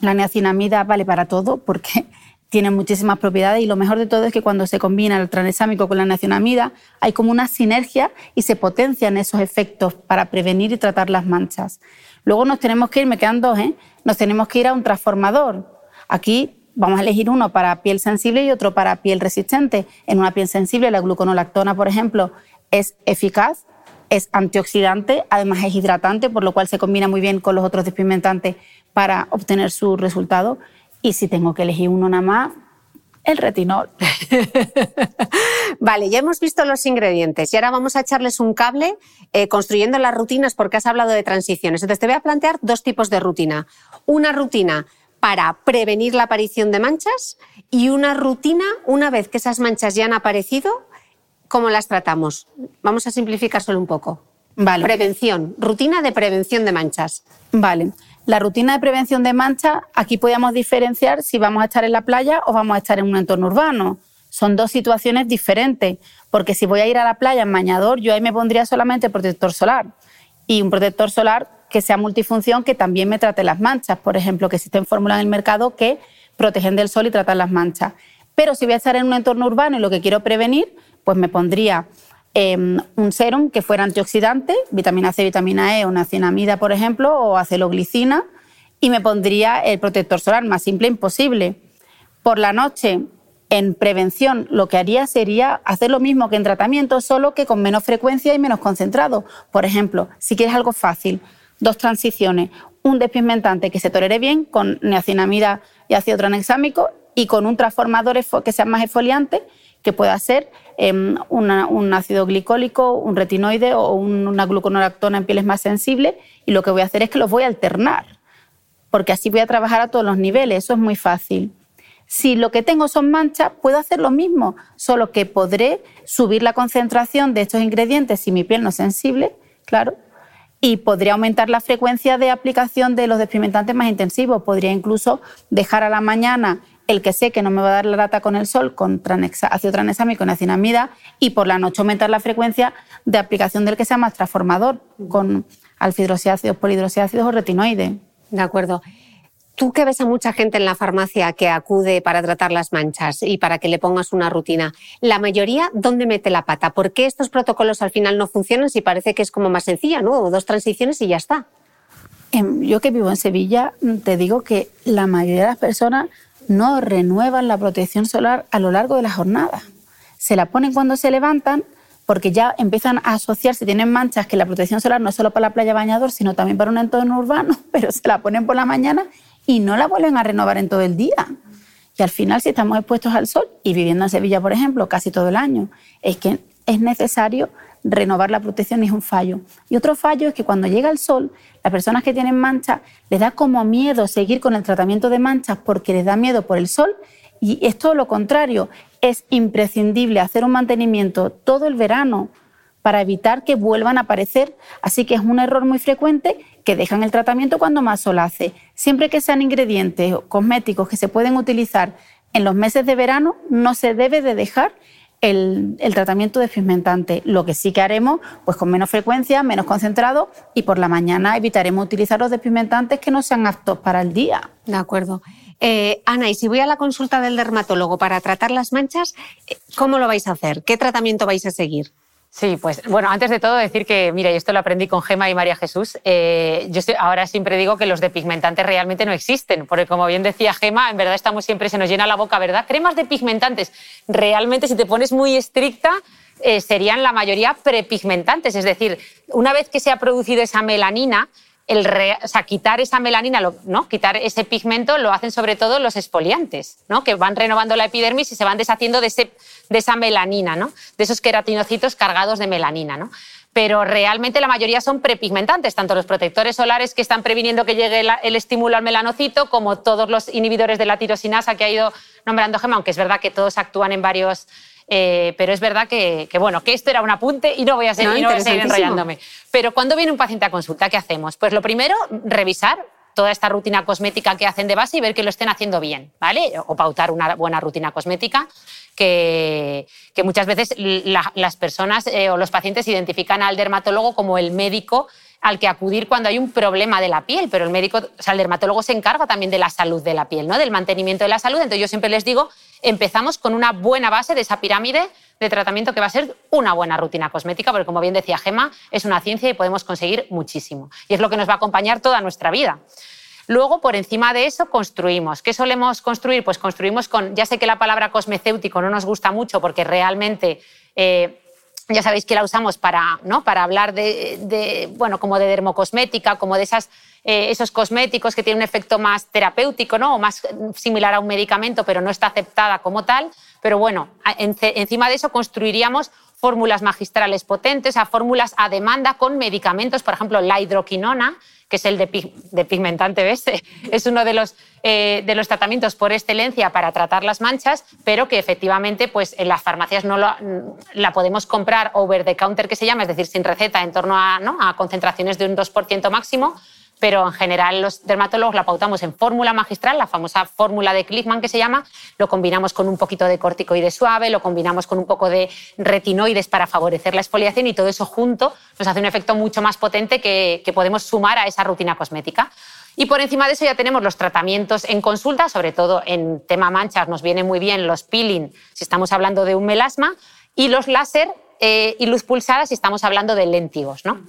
La niacinamida vale para todo porque tiene muchísimas propiedades y lo mejor de todo es que cuando se combina el tranexámico con la niacinamida hay como una sinergia y se potencian esos efectos para prevenir y tratar las manchas. Luego nos tenemos que ir, me quedan dos, ¿eh? nos tenemos que ir a un transformador. Aquí vamos a elegir uno para piel sensible y otro para piel resistente. En una piel sensible, la gluconolactona, por ejemplo, es eficaz, es antioxidante, además es hidratante, por lo cual se combina muy bien con los otros despigmentantes para obtener su resultado. Y si tengo que elegir uno nada más, el retinol. vale, ya hemos visto los ingredientes y ahora vamos a echarles un cable eh, construyendo las rutinas porque has hablado de transiciones. Entonces te voy a plantear dos tipos de rutina. Una rutina para prevenir la aparición de manchas y una rutina una vez que esas manchas ya han aparecido, ¿cómo las tratamos? Vamos a simplificar solo un poco. Vale. Prevención, rutina de prevención de manchas. Vale. La rutina de prevención de manchas, aquí podemos diferenciar si vamos a estar en la playa o vamos a estar en un entorno urbano. Son dos situaciones diferentes, porque si voy a ir a la playa en bañador, yo ahí me pondría solamente protector solar. Y un protector solar que sea multifunción, que también me trate las manchas. Por ejemplo, que existen fórmulas en el mercado que protegen del sol y tratan las manchas. Pero si voy a estar en un entorno urbano y lo que quiero prevenir, pues me pondría em, un serum que fuera antioxidante, vitamina C, vitamina E o nacinamida, por ejemplo, o aceloglicina, y me pondría el protector solar más simple imposible. Por la noche, en prevención, lo que haría sería hacer lo mismo que en tratamiento, solo que con menos frecuencia y menos concentrado. Por ejemplo, si quieres algo fácil, dos transiciones, un despigmentante que se tolere bien con niacinamida y ácido tranexámico y con un transformador que sea más esfoliante que pueda ser em, un ácido glicólico, un retinoide o una gluconolactona en pieles más sensibles y lo que voy a hacer es que los voy a alternar porque así voy a trabajar a todos los niveles, eso es muy fácil. Si lo que tengo son manchas, puedo hacer lo mismo, solo que podré subir la concentración de estos ingredientes si mi piel no es sensible, claro, y podría aumentar la frecuencia de aplicación de los despigmentantes más intensivos. Podría incluso dejar a la mañana el que sé que no me va a dar la lata con el sol, con ácido tranexámico con niacinamida, y por la noche aumentar la frecuencia de aplicación del que sea más transformador, con alfidrosiácidos, polidrosiácidos o retinoides. De acuerdo. Tú que ves a mucha gente en la farmacia que acude para tratar las manchas y para que le pongas una rutina, la mayoría, ¿dónde mete la pata? ¿Por qué estos protocolos al final no funcionan si parece que es como más sencilla, ¿no? Dos transiciones y ya está. yo que vivo en Sevilla, te digo que la mayoría de las personas no renuevan la protección solar a lo largo de la jornada. Se la ponen cuando se levantan porque ya empiezan a asociarse, tienen manchas que la protección solar no es solo para la playa bañador, sino también para un entorno urbano, pero se la ponen por la mañana y no la vuelven a renovar en todo el día. Y al final, si estamos expuestos al sol y viviendo en Sevilla, por ejemplo, casi todo el año, es que es necesario renovar la protección y es un fallo. Y otro fallo es que cuando llega el sol, las personas que tienen manchas les da como miedo seguir con el tratamiento de manchas porque les da miedo por el sol y es todo lo contrario. Es imprescindible hacer un mantenimiento todo el verano para evitar que vuelvan a aparecer. Así que es un error muy frecuente que dejan el tratamiento cuando más sol hace. Siempre que sean ingredientes cosméticos que se pueden utilizar en los meses de verano, no se debe de dejar el, tratamiento despigmentante. Lo que sí que haremos, pues con menos frecuencia, menos concentrado y por la mañana evitaremos utilizar los despigmentantes que no sean aptos para el día. De acuerdo. Eh, Ana, y si voy a la consulta del dermatólogo para tratar las manchas, eh, ¿cómo lo vais a hacer? ¿Qué tratamiento vais a seguir? Sí, pues bueno, antes de todo decir que, mira, y esto lo aprendí con Gema y María Jesús, eh, yo ahora siempre digo que los depigmentantes realmente no existen, porque como bien decía Gema, en verdad estamos siempre, se nos llena la boca, ¿verdad? Cremas de pigmentantes, realmente si te pones muy estricta, eh, serían la mayoría prepigmentantes, es decir, una vez que se ha producido esa melanina, el quitar esa melanina, ¿no? quitar ese pigmento, lo hacen sobre todo los exfoliantes, ¿no? que van renovando la epidermis y se van deshaciendo de, ese, de esa melanina, ¿no? de esos queratinocitos cargados de melanina. ¿no? Pero realmente la mayoría son prepigmentantes, tanto los protectores solares que están previniendo que llegue el estímulo al melanocito, como todos los inhibidores de la tirosinasa que ha ido nombrando Gemma, aunque es verdad que todos actúan en varios eh, pero es verdad que, bueno, que esto era un apunte y no voy a seguir, enrollándome. Pero cuando viene un paciente a consulta, ¿qué hacemos? Pues lo primero, revisar toda esta rutina cosmética que hacen de base y ver que lo estén haciendo bien, ¿vale? O pautar una buena rutina cosmética que, muchas veces las personas eh, o los pacientes identifican al dermatólogo como el médico al que acudir cuando hay un problema de la piel, pero el médico, o sea, el dermatólogo se encarga también de la salud de la piel, ¿no? Del mantenimiento de la salud. Entonces yo siempre les digo, empezamos con una buena base de esa pirámide de tratamiento que va a ser una buena rutina cosmética, porque como bien decía Gema, es una ciencia y podemos conseguir muchísimo. Y es lo que nos va a acompañar toda nuestra vida. Luego, por encima de eso, construimos. ¿Qué solemos construir? Pues construimos con, ya sé que la palabra cosmecéutico no nos gusta mucho porque realmente eh, ya sabéis que la usamos para, ¿no? para hablar de, bueno, como de dermocosmética, como de esas, eh, esos cosméticos que tienen un efecto más terapéutico ¿no? o más similar a un medicamento, pero no está aceptada como tal. Pero bueno, encima de eso construiríamos fórmulas magistrales potentes, a fórmulas a demanda con medicamentos, por ejemplo, la hidroquinona, que es el de, pigmentante, ¿ves? Es uno de los, eh, de los tratamientos por excelencia para tratar las manchas, pero que efectivamente pues, en las farmacias no la podemos comprar over the counter, que se llama, es decir, sin receta, en torno a, ¿no? a concentraciones de un 2% máximo, pero en general los dermatólogos la pautamos en fórmula magistral, la famosa fórmula de Klickman que se llama, lo combinamos con un poquito de corticoide suave, lo combinamos con un poco de retinoides para favorecer la exfoliación y todo eso junto nos hace un efecto mucho más potente que, podemos sumar a esa rutina cosmética. Y por encima de eso ya tenemos los tratamientos en consulta, sobre todo en tema manchas nos viene muy bien los peeling si estamos hablando de un melasma y los láser eh, y luz pulsada si estamos hablando de léntigos. ¿no?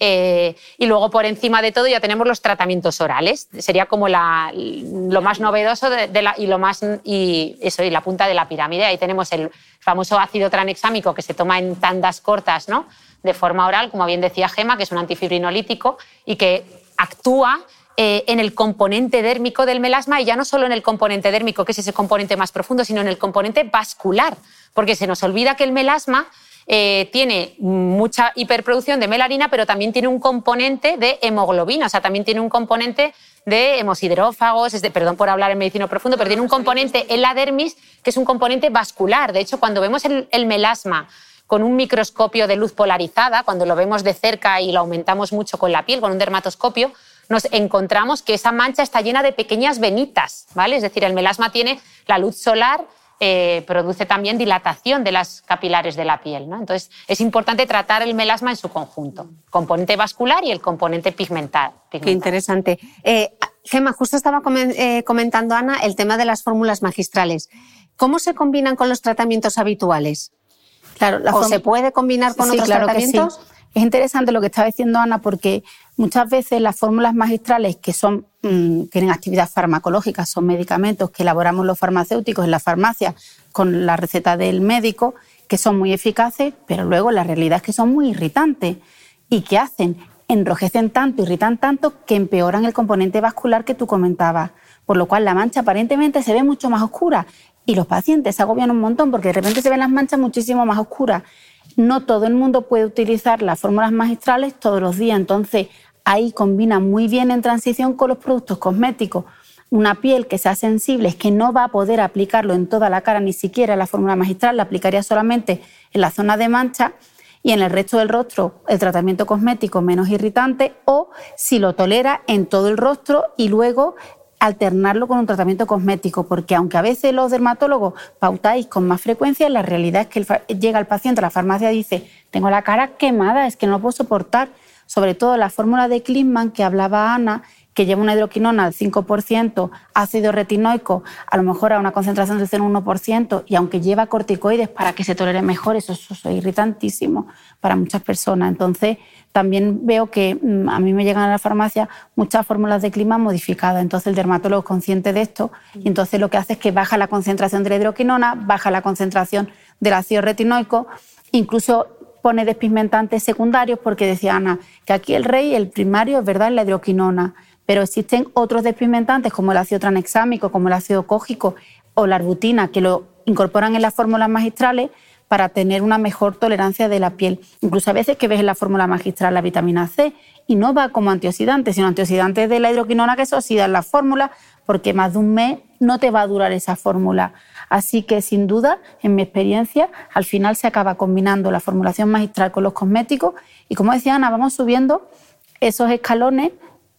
Eh, y luego por encima de todo ya tenemos los tratamientos orales. Sería como lo más novedoso y lo más y eso la punta de la pirámide. Ahí tenemos el famoso ácido tranexámico que se toma en tandas cortas, ¿no? De forma oral, como bien decía Gema, que es un antifibrinolítico y que actúa eh, en el componente dérmico del melasma y ya no solo en el componente dérmico, que es ese componente más profundo, sino en el componente vascular, porque se nos olvida que el melasma eh, tiene mucha hiperproducción de melanina, pero también tiene un componente de hemoglobina, o sea, también tiene un componente de hemosidrófagos, es perdón por hablar en medicina profundo, pero tiene un componente en la dermis que es un componente vascular. De hecho, cuando vemos el, el melasma con un microscopio de luz polarizada, cuando lo vemos de cerca y lo aumentamos mucho con la piel, con un dermatoscopio, nos encontramos que esa mancha está llena de pequeñas venitas, ¿vale? Es decir, el melasma tiene la luz solar eh, produce también dilatación de las capilares de la piel. ¿no? Entonces, es importante tratar el melasma en su conjunto, componente vascular y el componente pigmental. Qué interesante. Eh, Gema, justo estaba eh, comentando Ana el tema de las fórmulas magistrales. ¿Cómo se combinan con los tratamientos habituales? Claro, ¿O se puede combinar con otros tratamientos? Es interesante lo que estaba diciendo Ana porque muchas veces las fórmulas magistrales que son, mm, tienen actividad farmacológica, son medicamentos que elaboramos los farmacéuticos en la farmacia con la receta del médico, que son muy eficaces, pero luego la realidad es que son muy irritantes. ¿Y qué hacen? Enrojecen tanto, irritan tanto que empeoran el componente vascular que tú comentabas, por lo cual la mancha aparentemente se ve mucho más oscura y los pacientes se agobian un montón porque de repente se ven las manchas muchísimo más oscuras. No todo el mundo puede utilizar las fórmulas magistrales todos los días, entonces ahí combina muy bien en transición con los productos cosméticos. Una piel que sea sensible es que no va a poder aplicarlo en toda la cara, ni siquiera la fórmula magistral, la aplicaría solamente en la zona de mancha y en el resto del rostro el tratamiento cosmético menos irritante o si lo tolera en todo el rostro y luego alternarlo con un tratamiento cosmético, porque aunque a veces los dermatólogos pautáis con más frecuencia, la realidad es que llega el paciente a la farmacia y dice, tengo la cara quemada, es que no lo puedo soportar. Sobre todo la fórmula de Klinsmann que hablaba Ana, que lleva una hidroquinona al 5%, ácido retinoico a lo mejor a una concentración del 0,1%, y aunque lleva corticoides para que se tolere mejor, eso, es irritantísimo para muchas personas. Entonces, también veo que mm, a mí me llegan a la farmacia muchas fórmulas de clima modificadas. Entonces, el dermatólogo es consciente de esto y entonces lo que hace es que baja la concentración de la hidroquinona, baja la concentración del ácido retinoico, incluso pone despigmentantes secundarios porque decía Ana que aquí el rey, el primario, es verdad, es la hidroquinona pero existen otros despigmentantes como el ácido tranexámico, como el ácido cógico o la arbutina que lo incorporan en las fórmulas magistrales para tener una mejor tolerancia de la piel. Incluso a veces que ves en la fórmula magistral la vitamina C y no va como antioxidante, sino antioxidante de la hidroquinona que se oxida en la fórmula porque más de un mes no te va a durar esa fórmula. Así que sin duda, en mi experiencia, al final se acaba combinando la formulación magistral con los cosméticos y como decía Ana, vamos subiendo esos escalones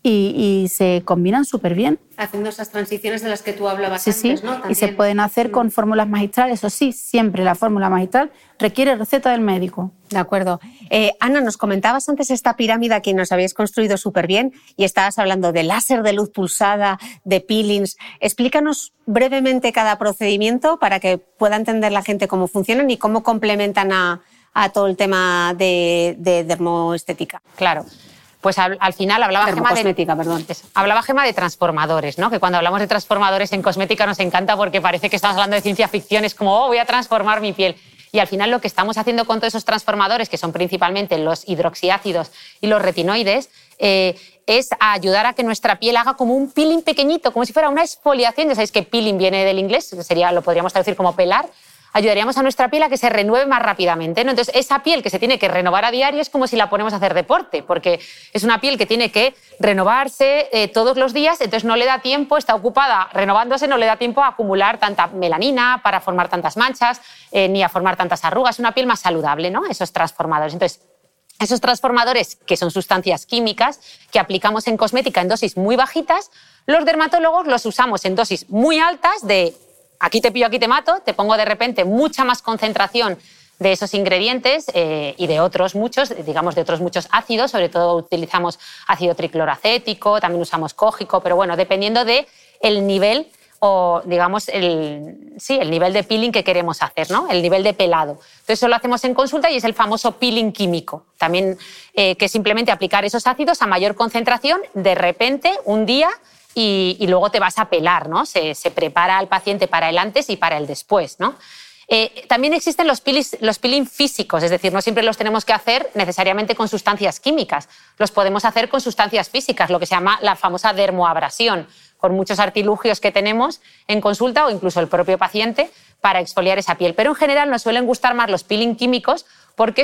y, se combinan súper bien. Haciendo esas transiciones de las que tú hablabas sí, antes, sí. Y se pueden hacer con fórmulas magistrales. Eso sí, siempre la fórmula magistral requiere receta del médico. De acuerdo. Eh, Ana, nos comentabas antes esta pirámide que nos habíais construido súper bien y estabas hablando de láser de luz pulsada, de peelings. Explícanos brevemente cada procedimiento para que pueda entender la gente cómo funcionan y cómo complementan a, todo el tema de, de dermoestética. Claro pues al, final hablaba Gema de, perdón. hablaba Gema de transformadores, ¿no? Que cuando hablamos de transformadores en cosmética nos encanta porque parece que estamos hablando de ciencia ficción, es como, oh, voy a transformar mi piel. Y al final lo que estamos haciendo con todos esos transformadores, que son principalmente los hidroxiácidos y los retinoides, eh, es ayudar a que nuestra piel haga como un peeling pequeñito, como si fuera una exfoliación. Ya sabéis que peeling viene del inglés, sería, lo podríamos traducir como pelar ayudaríamos a nuestra piel a que se renueve más rápidamente. ¿no? Entonces, esa piel que se tiene que renovar a diario es como si la ponemos a hacer deporte, porque es una piel que tiene que renovarse eh, todos los días, entonces no le da tiempo, está ocupada renovándose, no le da tiempo a acumular tanta melanina para formar tantas manchas, eh, ni a formar tantas arrugas. Es una piel más saludable, ¿no? Esos transformadores. Entonces, esos transformadores, que son sustancias químicas que aplicamos en cosmética en dosis muy bajitas, los dermatólogos los usamos en dosis muy altas de aquí te pillo, aquí te mato, te pongo de repente mucha más concentración de esos ingredientes eh, y de otros muchos, digamos de otros muchos ácidos, sobre todo utilizamos ácido tricloracético, también usamos cógico, pero bueno, dependiendo de el nivel o digamos el, sí, el nivel de peeling que queremos hacer, ¿no? el nivel de pelado. Entonces eso lo hacemos en consulta y es el famoso peeling químico, también eh, que simplemente aplicar esos ácidos a mayor concentración de repente un día y, luego te vas a pelar, ¿no? Se, prepara al paciente para el antes y para el después, ¿no? Eh, también existen los, los peeling físicos, es decir, no siempre los tenemos que hacer necesariamente con sustancias químicas, los podemos hacer con sustancias físicas, lo que se llama la famosa dermoabrasión, con muchos artilugios que tenemos en consulta o incluso el propio paciente para exfoliar esa piel. Pero en general nos suelen gustar más los peeling químicos porque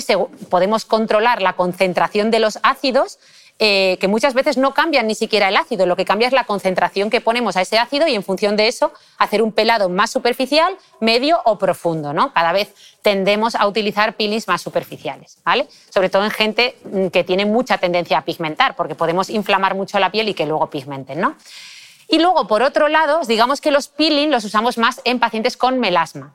podemos controlar la concentración de los ácidos eh, que muchas veces no cambian ni siquiera el ácido, lo que cambia es la concentración que ponemos a ese ácido y en función de eso hacer un pelado más superficial, medio o profundo. ¿no? Cada vez tendemos a utilizar peelings más superficiales, ¿vale? sobre todo en gente mm, que tiene mucha tendencia a pigmentar, porque podemos inflamar mucho la piel y que luego pigmenten. ¿no? Y luego, por otro lado, digamos que los peeling los usamos más en pacientes con melasma.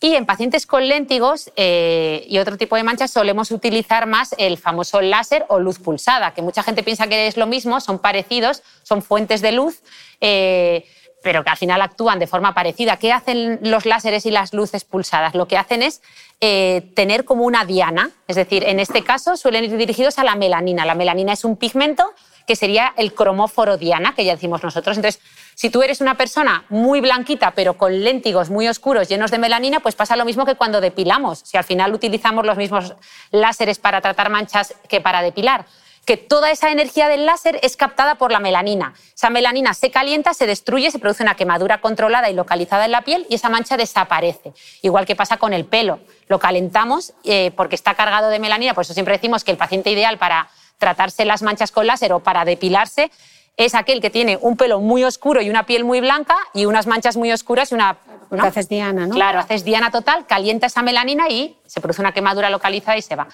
Y en pacientes con léntigos eh, y otro tipo de manchas solemos utilizar más el famoso láser o luz pulsada, que mucha gente piensa que es lo mismo, son parecidos, son fuentes de luz. Eh, pero que al final actúan de forma parecida. ¿Qué hacen los láseres y las luces pulsadas? Lo que hacen es eh, tener como una diana, es decir, en este caso suelen ir dirigidos a la melanina. La melanina es un pigmento que sería el cromóforo diana, que ya decimos nosotros. Entonces, si tú eres una persona muy blanquita, pero con léntigos muy oscuros, llenos de melanina, pues pasa lo mismo que cuando depilamos. Si al final utilizamos los mismos láseres para tratar manchas que para depilar que toda esa energía del láser es captada por la melanina. Esa melanina se calienta, se destruye, se produce una quemadura controlada y localizada en la piel y esa mancha desaparece. Igual que pasa con el pelo. Lo calentamos eh, porque está cargado de melanina, por eso siempre decimos que el paciente ideal para tratarse las manchas con láser o para depilarse es aquel que tiene un pelo muy oscuro y una piel muy blanca y unas manchas muy oscuras y una... Haces diana, ¿no? Claro, haces diana total, calienta esa melanina y se produce una quemadura localizada y se va.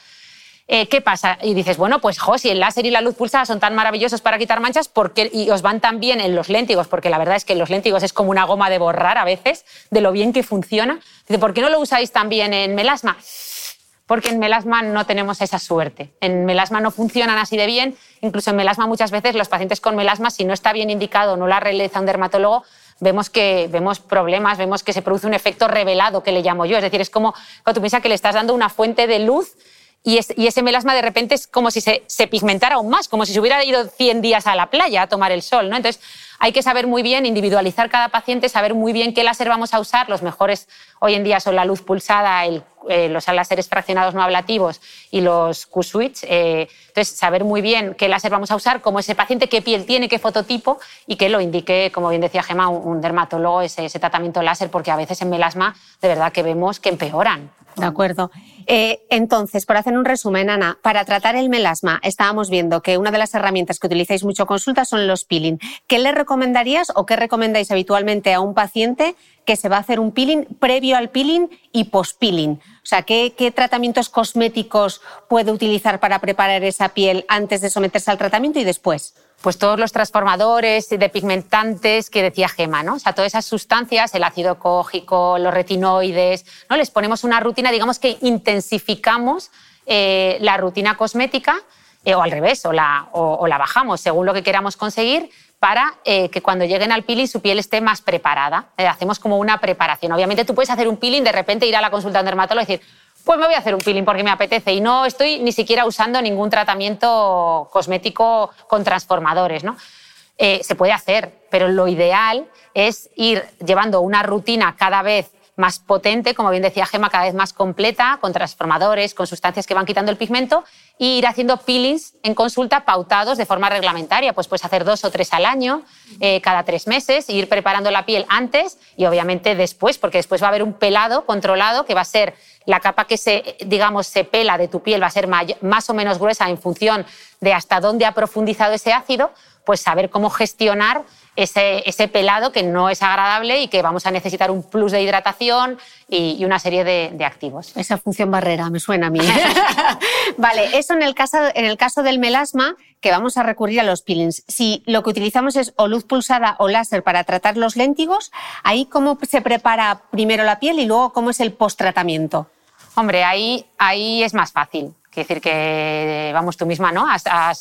Eh, ¿Qué pasa? Y dices, bueno, pues jo, si el láser y la luz pulsada son tan maravillosos para quitar manchas ¿por qué, y os van tan bien en los léntigos, porque la verdad es que los léntigos es como una goma de borrar a veces, de lo bien que funciona. Dice, ¿por qué no lo usáis también en melasma? Porque en melasma no tenemos esa suerte. En melasma no funcionan así de bien. Incluso en melasma muchas veces los pacientes con melasma, si no está bien indicado, no la realiza un dermatólogo, vemos que vemos problemas, vemos que se produce un efecto revelado que le llamo yo. Es decir, es como cuando tú piensas que le estás dando una fuente de luz y, ese melasma de repente es como si se, pigmentara aún más, como si se hubiera ido 100 días a la playa a tomar el sol. ¿no? Entonces, hay que saber muy bien, individualizar cada paciente, saber muy bien qué láser vamos a usar. Los mejores hoy en día son la luz pulsada, eh, los láseres fraccionados no ablativos y los Q-switch. Eh, entonces, saber muy bien qué láser vamos a usar, cómo ese paciente, qué piel tiene, qué fototipo y que lo indique, como bien decía Gemma, un, dermatólogo ese, ese tratamiento láser, porque a veces en melasma de verdad que vemos que empeoran. De acuerdo. Eh, entonces, por hacer un resumen, Ana, para tratar el melasma, estábamos viendo que una de las herramientas que utilizáis mucho consulta son los peeling. ¿Qué le recomendarías o qué recomendáis habitualmente a un paciente que se va a hacer un peeling previo al peeling y post-peeling? O sea, ¿qué, ¿qué, tratamientos cosméticos puede utilizar para preparar esa piel antes de someterse al tratamiento y después? pues todos los transformadores de pigmentantes que decía Gema, ¿no? O sea, todas esas sustancias, el ácido cógico, los retinoides, ¿no? Les ponemos una rutina, digamos que intensificamos eh, la rutina cosmética eh, o al revés, o la, o, la, bajamos según lo que queramos conseguir para eh, que cuando lleguen al peeling su piel esté más preparada. hacemos como una preparación. Obviamente tú puedes hacer un peeling, de repente ir a la consulta de un dermatólogo y decir, pues me voy a hacer un peeling porque me apetece y no estoy ni siquiera usando ningún tratamiento cosmético con transformadores, ¿no? Se puede hacer, pero lo ideal es ir llevando una rutina cada vez más potente, como bien decía Gema, cada vez más completa, con transformadores, con sustancias que van quitando el pigmento, e ir haciendo peelings en consulta pautados de forma reglamentaria. Pues puedes hacer dos o tres al año, eh, cada tres meses, e ir preparando la piel antes y obviamente después, porque después va a haber un pelado controlado que va a ser la capa que se, digamos, se pela de tu piel va a ser más o menos gruesa en función de hasta dónde ha profundizado ese ácido, pues saber cómo gestionar ese, ese, pelado que no es agradable y que vamos a necesitar un plus de hidratación y, una serie de, activos. Esa función barrera me suena a mí. vale, eso en el, caso, en el caso del melasma, que vamos a recurrir a los peelings. Si lo que utilizamos es o luz pulsada o láser para tratar los léntigos, ahí cómo se prepara primero la piel y luego cómo es el post-tratamiento. Hombre, ahí, ahí es más fácil. Quiere decir que, vamos, tú misma, ¿no?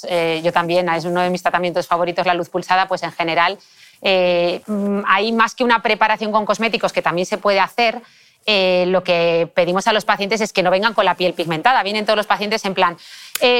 Eh, yo también, es uno de mis tratamientos favoritos, la luz pulsada, pues en general eh, hay más que una preparación con cosméticos que también se puede hacer. Eh, lo que pedimos a los pacientes es que no vengan con la piel pigmentada. Vienen todos los pacientes en plan,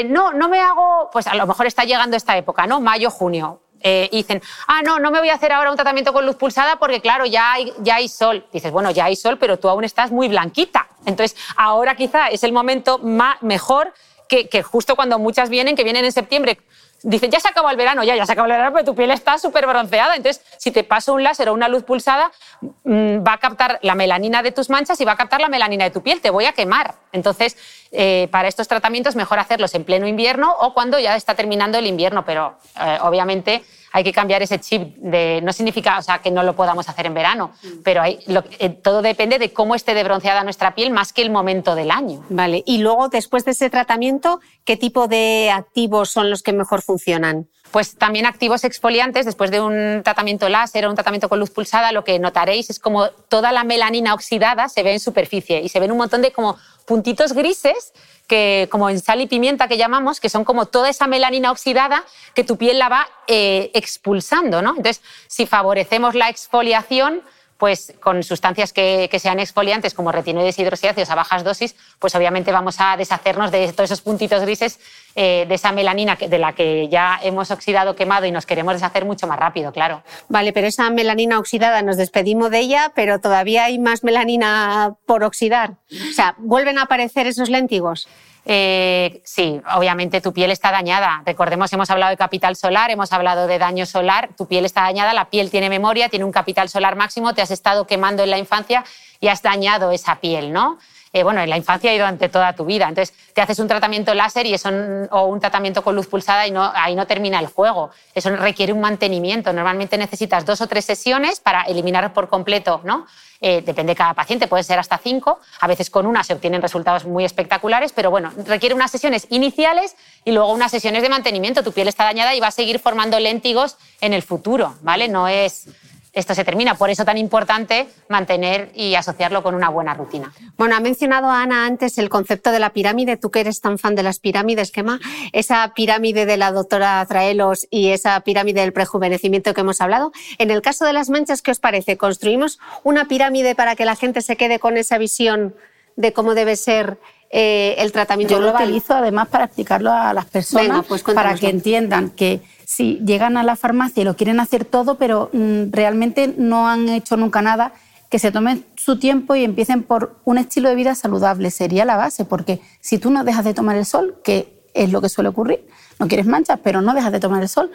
no, no me hago, pues a lo mejor está llegando esta época, ¿no? Mayo, junio. Y dicen, ah, no, no me voy a hacer ahora un tratamiento con luz pulsada porque, claro, ya hay, ya hay sol. Dices, bueno, ya hay sol, pero tú aún estás muy blanquita. Entonces, ahora quizá es el momento más, mejor que, justo cuando muchas vienen, que vienen en septiembre, dicen, ya se acabó el verano, ya, ya se acabó el verano, pero tu piel está súper bronceada. Entonces, si te paso un láser o una luz pulsada, mm, va a captar la melanina de tus manchas y va a captar la melanina de tu piel, te voy a quemar. Entonces, eh, para estos tratamientos, mejor hacerlos en pleno invierno o cuando ya está terminando el invierno, pero eh, obviamente hay que cambiar ese chip de no significa o sea, que no lo podamos hacer en verano, mm. pero hay, eh, todo depende de cómo esté de bronceada nuestra piel más que el momento del año. Vale, y luego después de ese tratamiento, ¿qué tipo de activos son los que mejor funcionan? Pues también activos exfoliantes, después de un tratamiento láser o un tratamiento con luz pulsada, lo que notaréis es como toda la melanina oxidada se ve en superficie y se ven un montón de como puntitos grises que como en sal y pimienta que llamamos, que son como toda esa melanina oxidada que tu piel la va eh, expulsando, ¿no? Entonces, si favorecemos la exfoliación, pues con sustancias que, sean exfoliantes como retinoides hidroxiáceos a bajas dosis, pues obviamente vamos a deshacernos de todos esos puntitos grises eh, de esa melanina de la que ya hemos oxidado, quemado y nos queremos deshacer mucho más rápido, claro. Vale, pero esa melanina oxidada nos despedimos de ella, pero todavía hay más melanina por oxidar. O sea, ¿vuelven a aparecer esos léntigos? Eh, sí, obviamente tu piel está dañada. Recordemos, hemos hablado de capital solar, hemos hablado de daño solar, tu piel está dañada, la piel tiene memoria, tiene un capital solar máximo, te has estado quemando en la infancia y has dañado esa piel, ¿no? Eh, bueno, en la infancia y durante toda tu vida. Entonces, te haces un tratamiento láser y eso, o un tratamiento con luz pulsada y no, ahí no termina el juego. Eso requiere un mantenimiento. Normalmente necesitas dos o tres sesiones para eliminar por completo, ¿no? Eh, depende de cada paciente, puede ser hasta cinco. A veces con una se obtienen resultados muy espectaculares, pero bueno, requiere unas sesiones iniciales y luego unas sesiones de mantenimiento. Tu piel está dañada y va a seguir formando léntigos en el futuro, ¿vale? No es esto se termina. Por eso tan importante mantener y asociarlo con una buena rutina. Bueno, ha mencionado Ana antes el concepto de la pirámide. Tú que eres tan fan de las pirámides, Kema, esa pirámide de la doctora Traelos y esa pirámide del prejuvenecimiento que hemos hablado. En el caso de las manchas, ¿qué os parece? ¿Construimos una pirámide para que la gente se quede con esa visión de cómo debe ser eh, el tratamiento Yo lo utilizo además para explicarlo a las personas, pues para que entiendan que si llegan a la farmacia y lo quieren hacer todo, pero mm, realmente no han hecho nunca nada, que se tomen su tiempo y empiecen por un estilo de vida saludable. Sería la base, porque si tú no dejas de tomar el sol, que es lo que suele ocurrir, no quieres manchas, pero no dejas de tomar el sol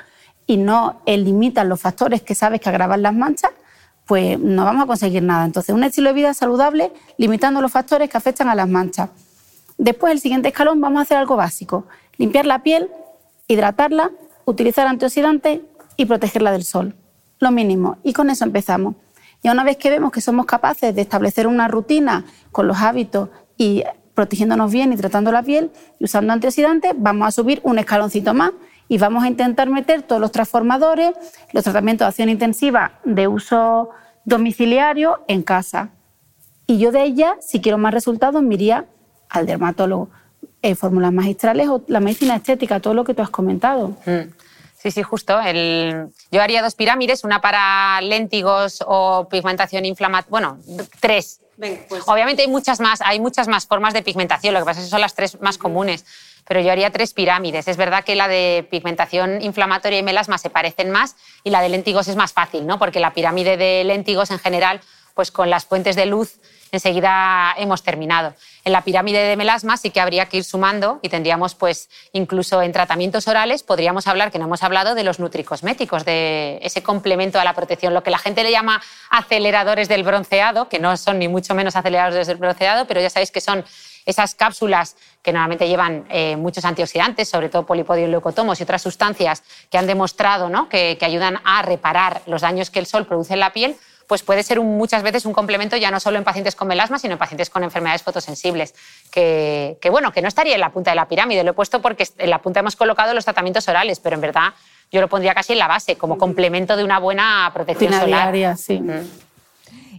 y no limitas los factores que sabes que agravan las manchas, pues no vamos a conseguir nada. Entonces, un estilo de vida saludable limitando los factores que afectan a las manchas. Después, el siguiente escalón, vamos a hacer algo básico. Limpiar la piel, hidratarla utilizar antioxidantes y protegerla del sol. Lo mínimo. Y con eso empezamos. Y una vez que vemos que somos capaces de establecer una rutina con los hábitos y protegiéndonos bien y tratando la piel y usando antioxidantes, vamos a subir un escaloncito más y vamos a intentar meter todos los transformadores, los tratamientos de acción intensiva de uso domiciliario en casa. Y yo de ella, si quiero más resultados, me al dermatólogo. Eh, fórmulas magistrales o la medicina estética, todo lo que tú has comentado. Mm. Sí, sí, justo. Yo haría dos pirámides, una para léntigos o pigmentación inflamatoria. Bueno, tres. Pues. Obviamente hay muchas más, hay muchas más formas de pigmentación, lo que pasa es que son las tres más comunes. Pero yo haría tres pirámides. Es verdad que la de pigmentación inflamatoria y melasma se parecen más y la de léntigos es más fácil, ¿no? Porque la pirámide de léntigos en general, pues con las fuentes de luz enseguida hemos terminado. En la pirámide de melasma sí que habría que ir sumando y tendríamos, pues, incluso en tratamientos orales, podríamos hablar, que no hemos hablado, de los nutricosméticos, de ese complemento a la protección, lo que la gente le llama aceleradores del bronceado, que no son ni mucho menos aceleradores del bronceado, pero ya sabéis que son esas cápsulas que normalmente llevan eh, muchos antioxidantes, sobre todo polipodio y leucotomos y otras sustancias que han demostrado ¿no? que, que ayudan a reparar los daños que el sol produce en la piel, pues puede ser muchas veces un complemento ya no solo en pacientes con melasma, sino en pacientes con enfermedades fotosensibles, que, bueno, que no estaría en la punta de la pirámide. Lo he puesto porque en la punta hemos colocado los tratamientos orales, pero en verdad yo lo pondría casi en la base, como complemento de una buena protección solar. Diaria, sí.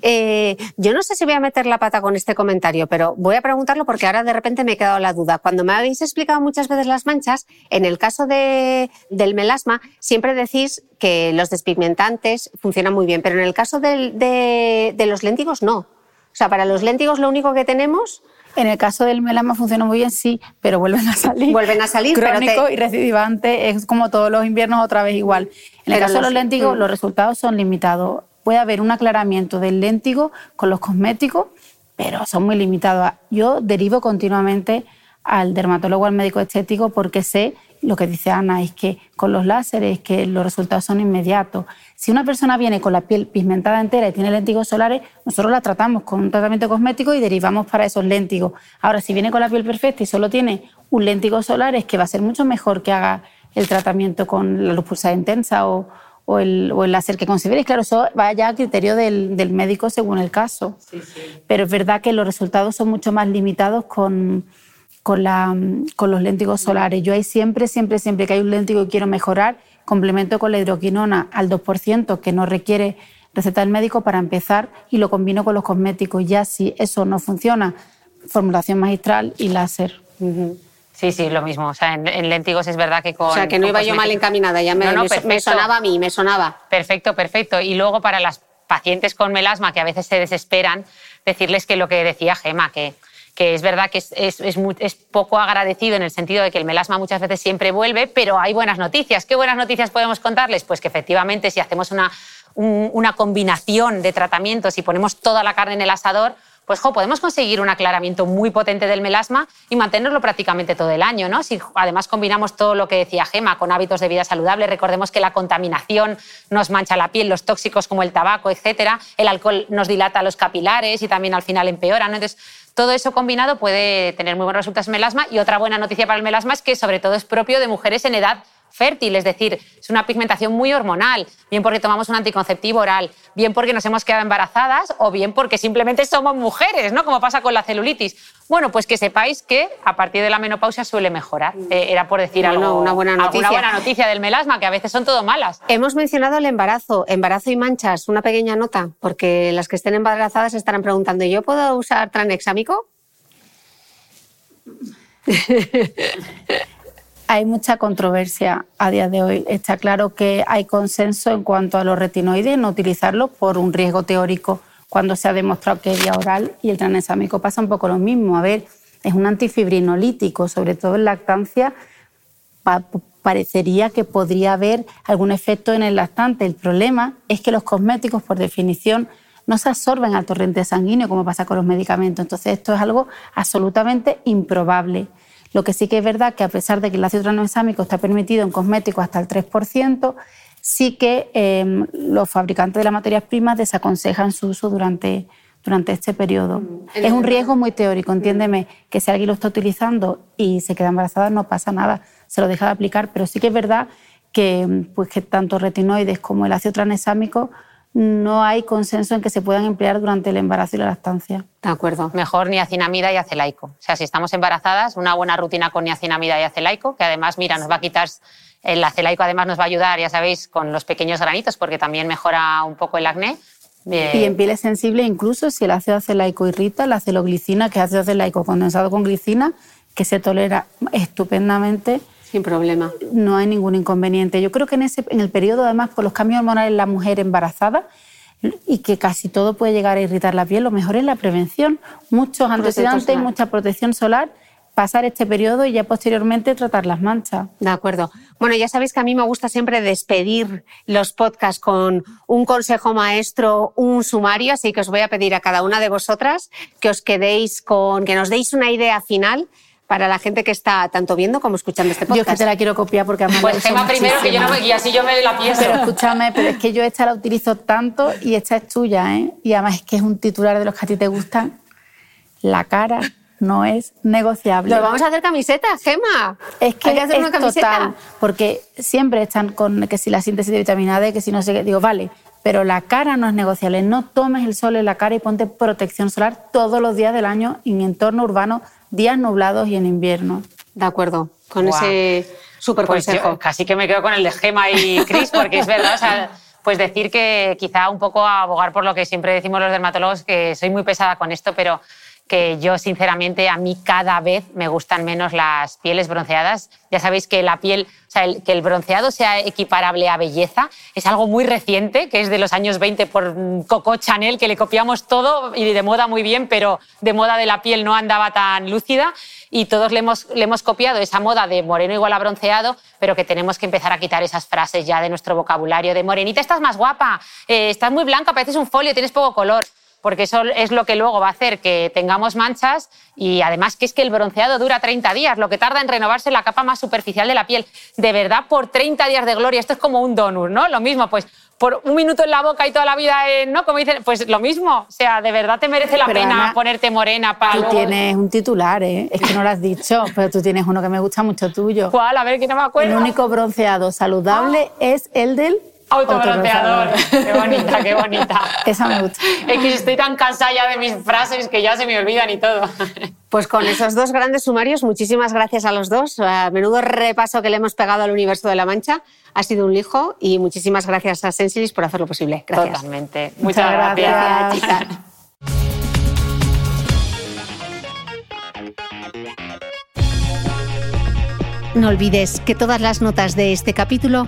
Eh, yo no sé si voy a meter la pata con este comentario, pero voy a preguntarlo porque ahora de repente me he quedado la duda. Cuando me habéis explicado muchas veces las manchas, en el caso de, del melasma, siempre decís que los despigmentantes funcionan muy bien, pero en el caso de, los léntigos no. O sea, para los léntigos lo único que tenemos en el caso del melasma funciona muy bien, sí, pero vuelven a salir. Vuelven a salir. Crónico y recidivante, es como todos los inviernos otra vez igual. En el caso de los léntigos, mm. los resultados son limitados puede haber un aclaramiento del léntigo con los cosméticos, pero son muy limitados. Yo derivo continuamente al dermatólogo, al médico estético, porque sé lo que dice Ana, es que con los láseres que los resultados son inmediatos. Si una persona viene con la piel pigmentada entera y tiene léntigos solares, nosotros la tratamos con un tratamiento cosmético y derivamos para esos léntigos. Ahora, si viene con la piel perfecta y solo tiene un léntigo solar, es que va a ser mucho mejor que haga el tratamiento con la luz pulsada intensa o, o el, o el láser que consideréis. Claro, eso va ya a criterio del, del médico según el caso. Pero es verdad que los resultados son mucho más limitados con, con, la, con los léntigos solares. Yo ahí siempre, siempre, siempre que hay un léntigo que quiero mejorar, complemento con la hidroquinona al 2%, que no requiere receta del médico para empezar, y lo combino con los cosméticos. Ya si eso no funciona, formulación magistral y láser. Sí, sí, lo mismo. O sea, en, léntigos es verdad que con. O sea, que no iba yo mal encaminada, ya me, me, sonaba a mí, me sonaba. Perfecto, perfecto. Y luego para las pacientes con melasma que a veces se desesperan, decirles que lo que decía Gema, que, que es verdad que es, es, es, poco agradecido en el sentido de que el melasma muchas veces siempre vuelve, pero hay buenas noticias. ¿Qué buenas noticias podemos contarles? Pues que efectivamente si hacemos una, una combinación de tratamientos y ponemos toda la carne en el asador, pues podemos conseguir un aclaramiento muy potente del melasma y mantenerlo prácticamente todo el año. ¿no? Si además combinamos todo lo que decía Gema con hábitos de vida saludable, recordemos que la contaminación nos mancha la piel, los tóxicos como el tabaco, etcétera, el alcohol nos dilata los capilares y también al final empeora. Entonces, todo eso combinado puede tener muy buenos resultados en melasma y otra buena noticia para el melasma es que sobre todo es propio de mujeres en edad fértil, es decir, es una pigmentación muy hormonal, bien porque tomamos un anticonceptivo oral, bien porque nos hemos quedado embarazadas o bien porque simplemente somos mujeres, ¿no? Como pasa con la celulitis. Bueno, pues que sepáis que a partir de la menopausia suele mejorar. Eh, era por decir algo, una buena noticia. buena noticia del melasma, que a veces son todo malas. Hemos mencionado el embarazo, embarazo y manchas, una pequeña nota, porque las que estén embarazadas estarán preguntando, ¿yo puedo usar tranexámico? Hay mucha controversia a día de hoy. Está claro que hay consenso en cuanto a los retinoides, no utilizarlos por un riesgo teórico cuando se ha demostrado que vía oral y el tranexámico pasa un poco lo mismo. A ver, es un antifibrinolítico, sobre todo en lactancia parecería que podría haber algún efecto en el lactante. El problema es que los cosméticos, por definición, no se absorben al torrente sanguíneo como pasa con los medicamentos. Entonces, esto es algo absolutamente improbable. Lo que sí que es verdad que a pesar de que el ácido tranexámico está permitido en cosméticos hasta el 3%, sí que em, los fabricantes de las materias primas desaconsejan su uso durante, durante este periodo. Mm. Es un riesgo muy teórico, entiéndeme, que si alguien lo está utilizando y se queda embarazada no pasa nada, se lo deja de aplicar, pero sí que es verdad que, pues, que tanto retinoides como el ácido tranexámico no hay consenso en que se puedan emplear durante el embarazo y la lactancia. De acuerdo. Mejor niacinamida y acelaico. O sea, si estamos embarazadas, una buena rutina con niacinamida y acelaico, que además, mira, nos va a quitar, el acelaico además nos va a ayudar, ya sabéis, con los pequeños granitos, porque también mejora un poco el acné. Y en pieles sensibles, incluso si el ácido acelaico irrita, la celoglicina, que es ácido acelaico condensado con glicina, que se tolera estupendamente, sin problema. No hay ningún inconveniente. Yo creo que en, ese, en el periodo, además, por los cambios hormonales en la mujer embarazada, y que casi todo puede llegar a irritar la piel, lo mejor es la prevención. Muchos antioxidantes, mucha protección solar, pasar este periodo y ya posteriormente tratar las manchas. De acuerdo. Bueno, ya sabéis que a mí me gusta siempre despedir los podcasts con un consejo maestro, un sumario, así que os voy a pedir a cada una de vosotras que os quedéis con, que nos deis una idea final para la gente que está tanto viendo como escuchando este podcast. Yo que te la quiero copiar porque además Pues tema primero que yo no me guía, así yo me la pienso. Pero escúchame, pero es que yo esta la utilizo tanto y esta es tuya, ¿eh? Y además es que es un titular de los que a ti te gustan. La cara no es negociable. Lo vamos a hacer camiseta, Gema. Es que Hay que hacer una camiseta. porque siempre están con que si la síntesis de vitamina D, que si no sé qué. Digo, vale, pero la cara no es negociable. No tomes el sol en la cara y ponte protección solar todos los días del año en entorno urbano días nublados y en invierno. De acuerdo, con ese súper pues consejo. casi que me quedo con el de Gema y Cris, porque es verdad, o sea, pues decir que quizá un poco abogar por lo que siempre decimos los dermatólogos, que soy muy pesada con esto, pero que yo sinceramente a mí cada vez me gustan menos las pieles bronceadas. Ya sabéis que la piel, o sea, que el bronceado sea equiparable a belleza es algo muy reciente, que es de los años 20 por Coco Chanel, que le copiamos todo y de moda muy bien, pero de moda de la piel no andaba tan lúcida y todos le hemos, le hemos copiado esa moda de moreno igual a bronceado, pero que tenemos que empezar a quitar esas frases ya de nuestro vocabulario de morenita estás más guapa, eh, estás muy blanca, pareces un folio, tienes poco color porque eso es lo que luego va a hacer que tengamos manchas y además que es que el bronceado dura 30 días, lo que tarda en renovarse la capa más superficial de la piel. De verdad, por 30 días de gloria, esto es como un donut, ¿no? Lo mismo, pues por un minuto en la boca y toda la vida, ¿no? Como dicen, pues lo mismo. O sea, de verdad te merece la pena ponerte morena para. Tú tienes un titular, ¿eh? Es que no lo has dicho, pero tú tienes uno que me gusta mucho tuyo. ¿Cuál? A ver, que no me acuerdo. El único bronceado saludable es el del Autobronceador. Qué bonita, qué bonita. Esa me gusta. Es que estoy tan cansada ya de mis frases que ya se me olvidan y todo. Pues con esos dos grandes sumarios, muchísimas gracias a los dos. A menudo repaso que le hemos pegado al universo de la Mancha. Ha sido un lijo y muchísimas gracias a Sensilis por hacerlo posible. Gracias. Totalmente. Muchas, Muchas gracias. gracias. chicas. No olvides que todas las notas de este capítulo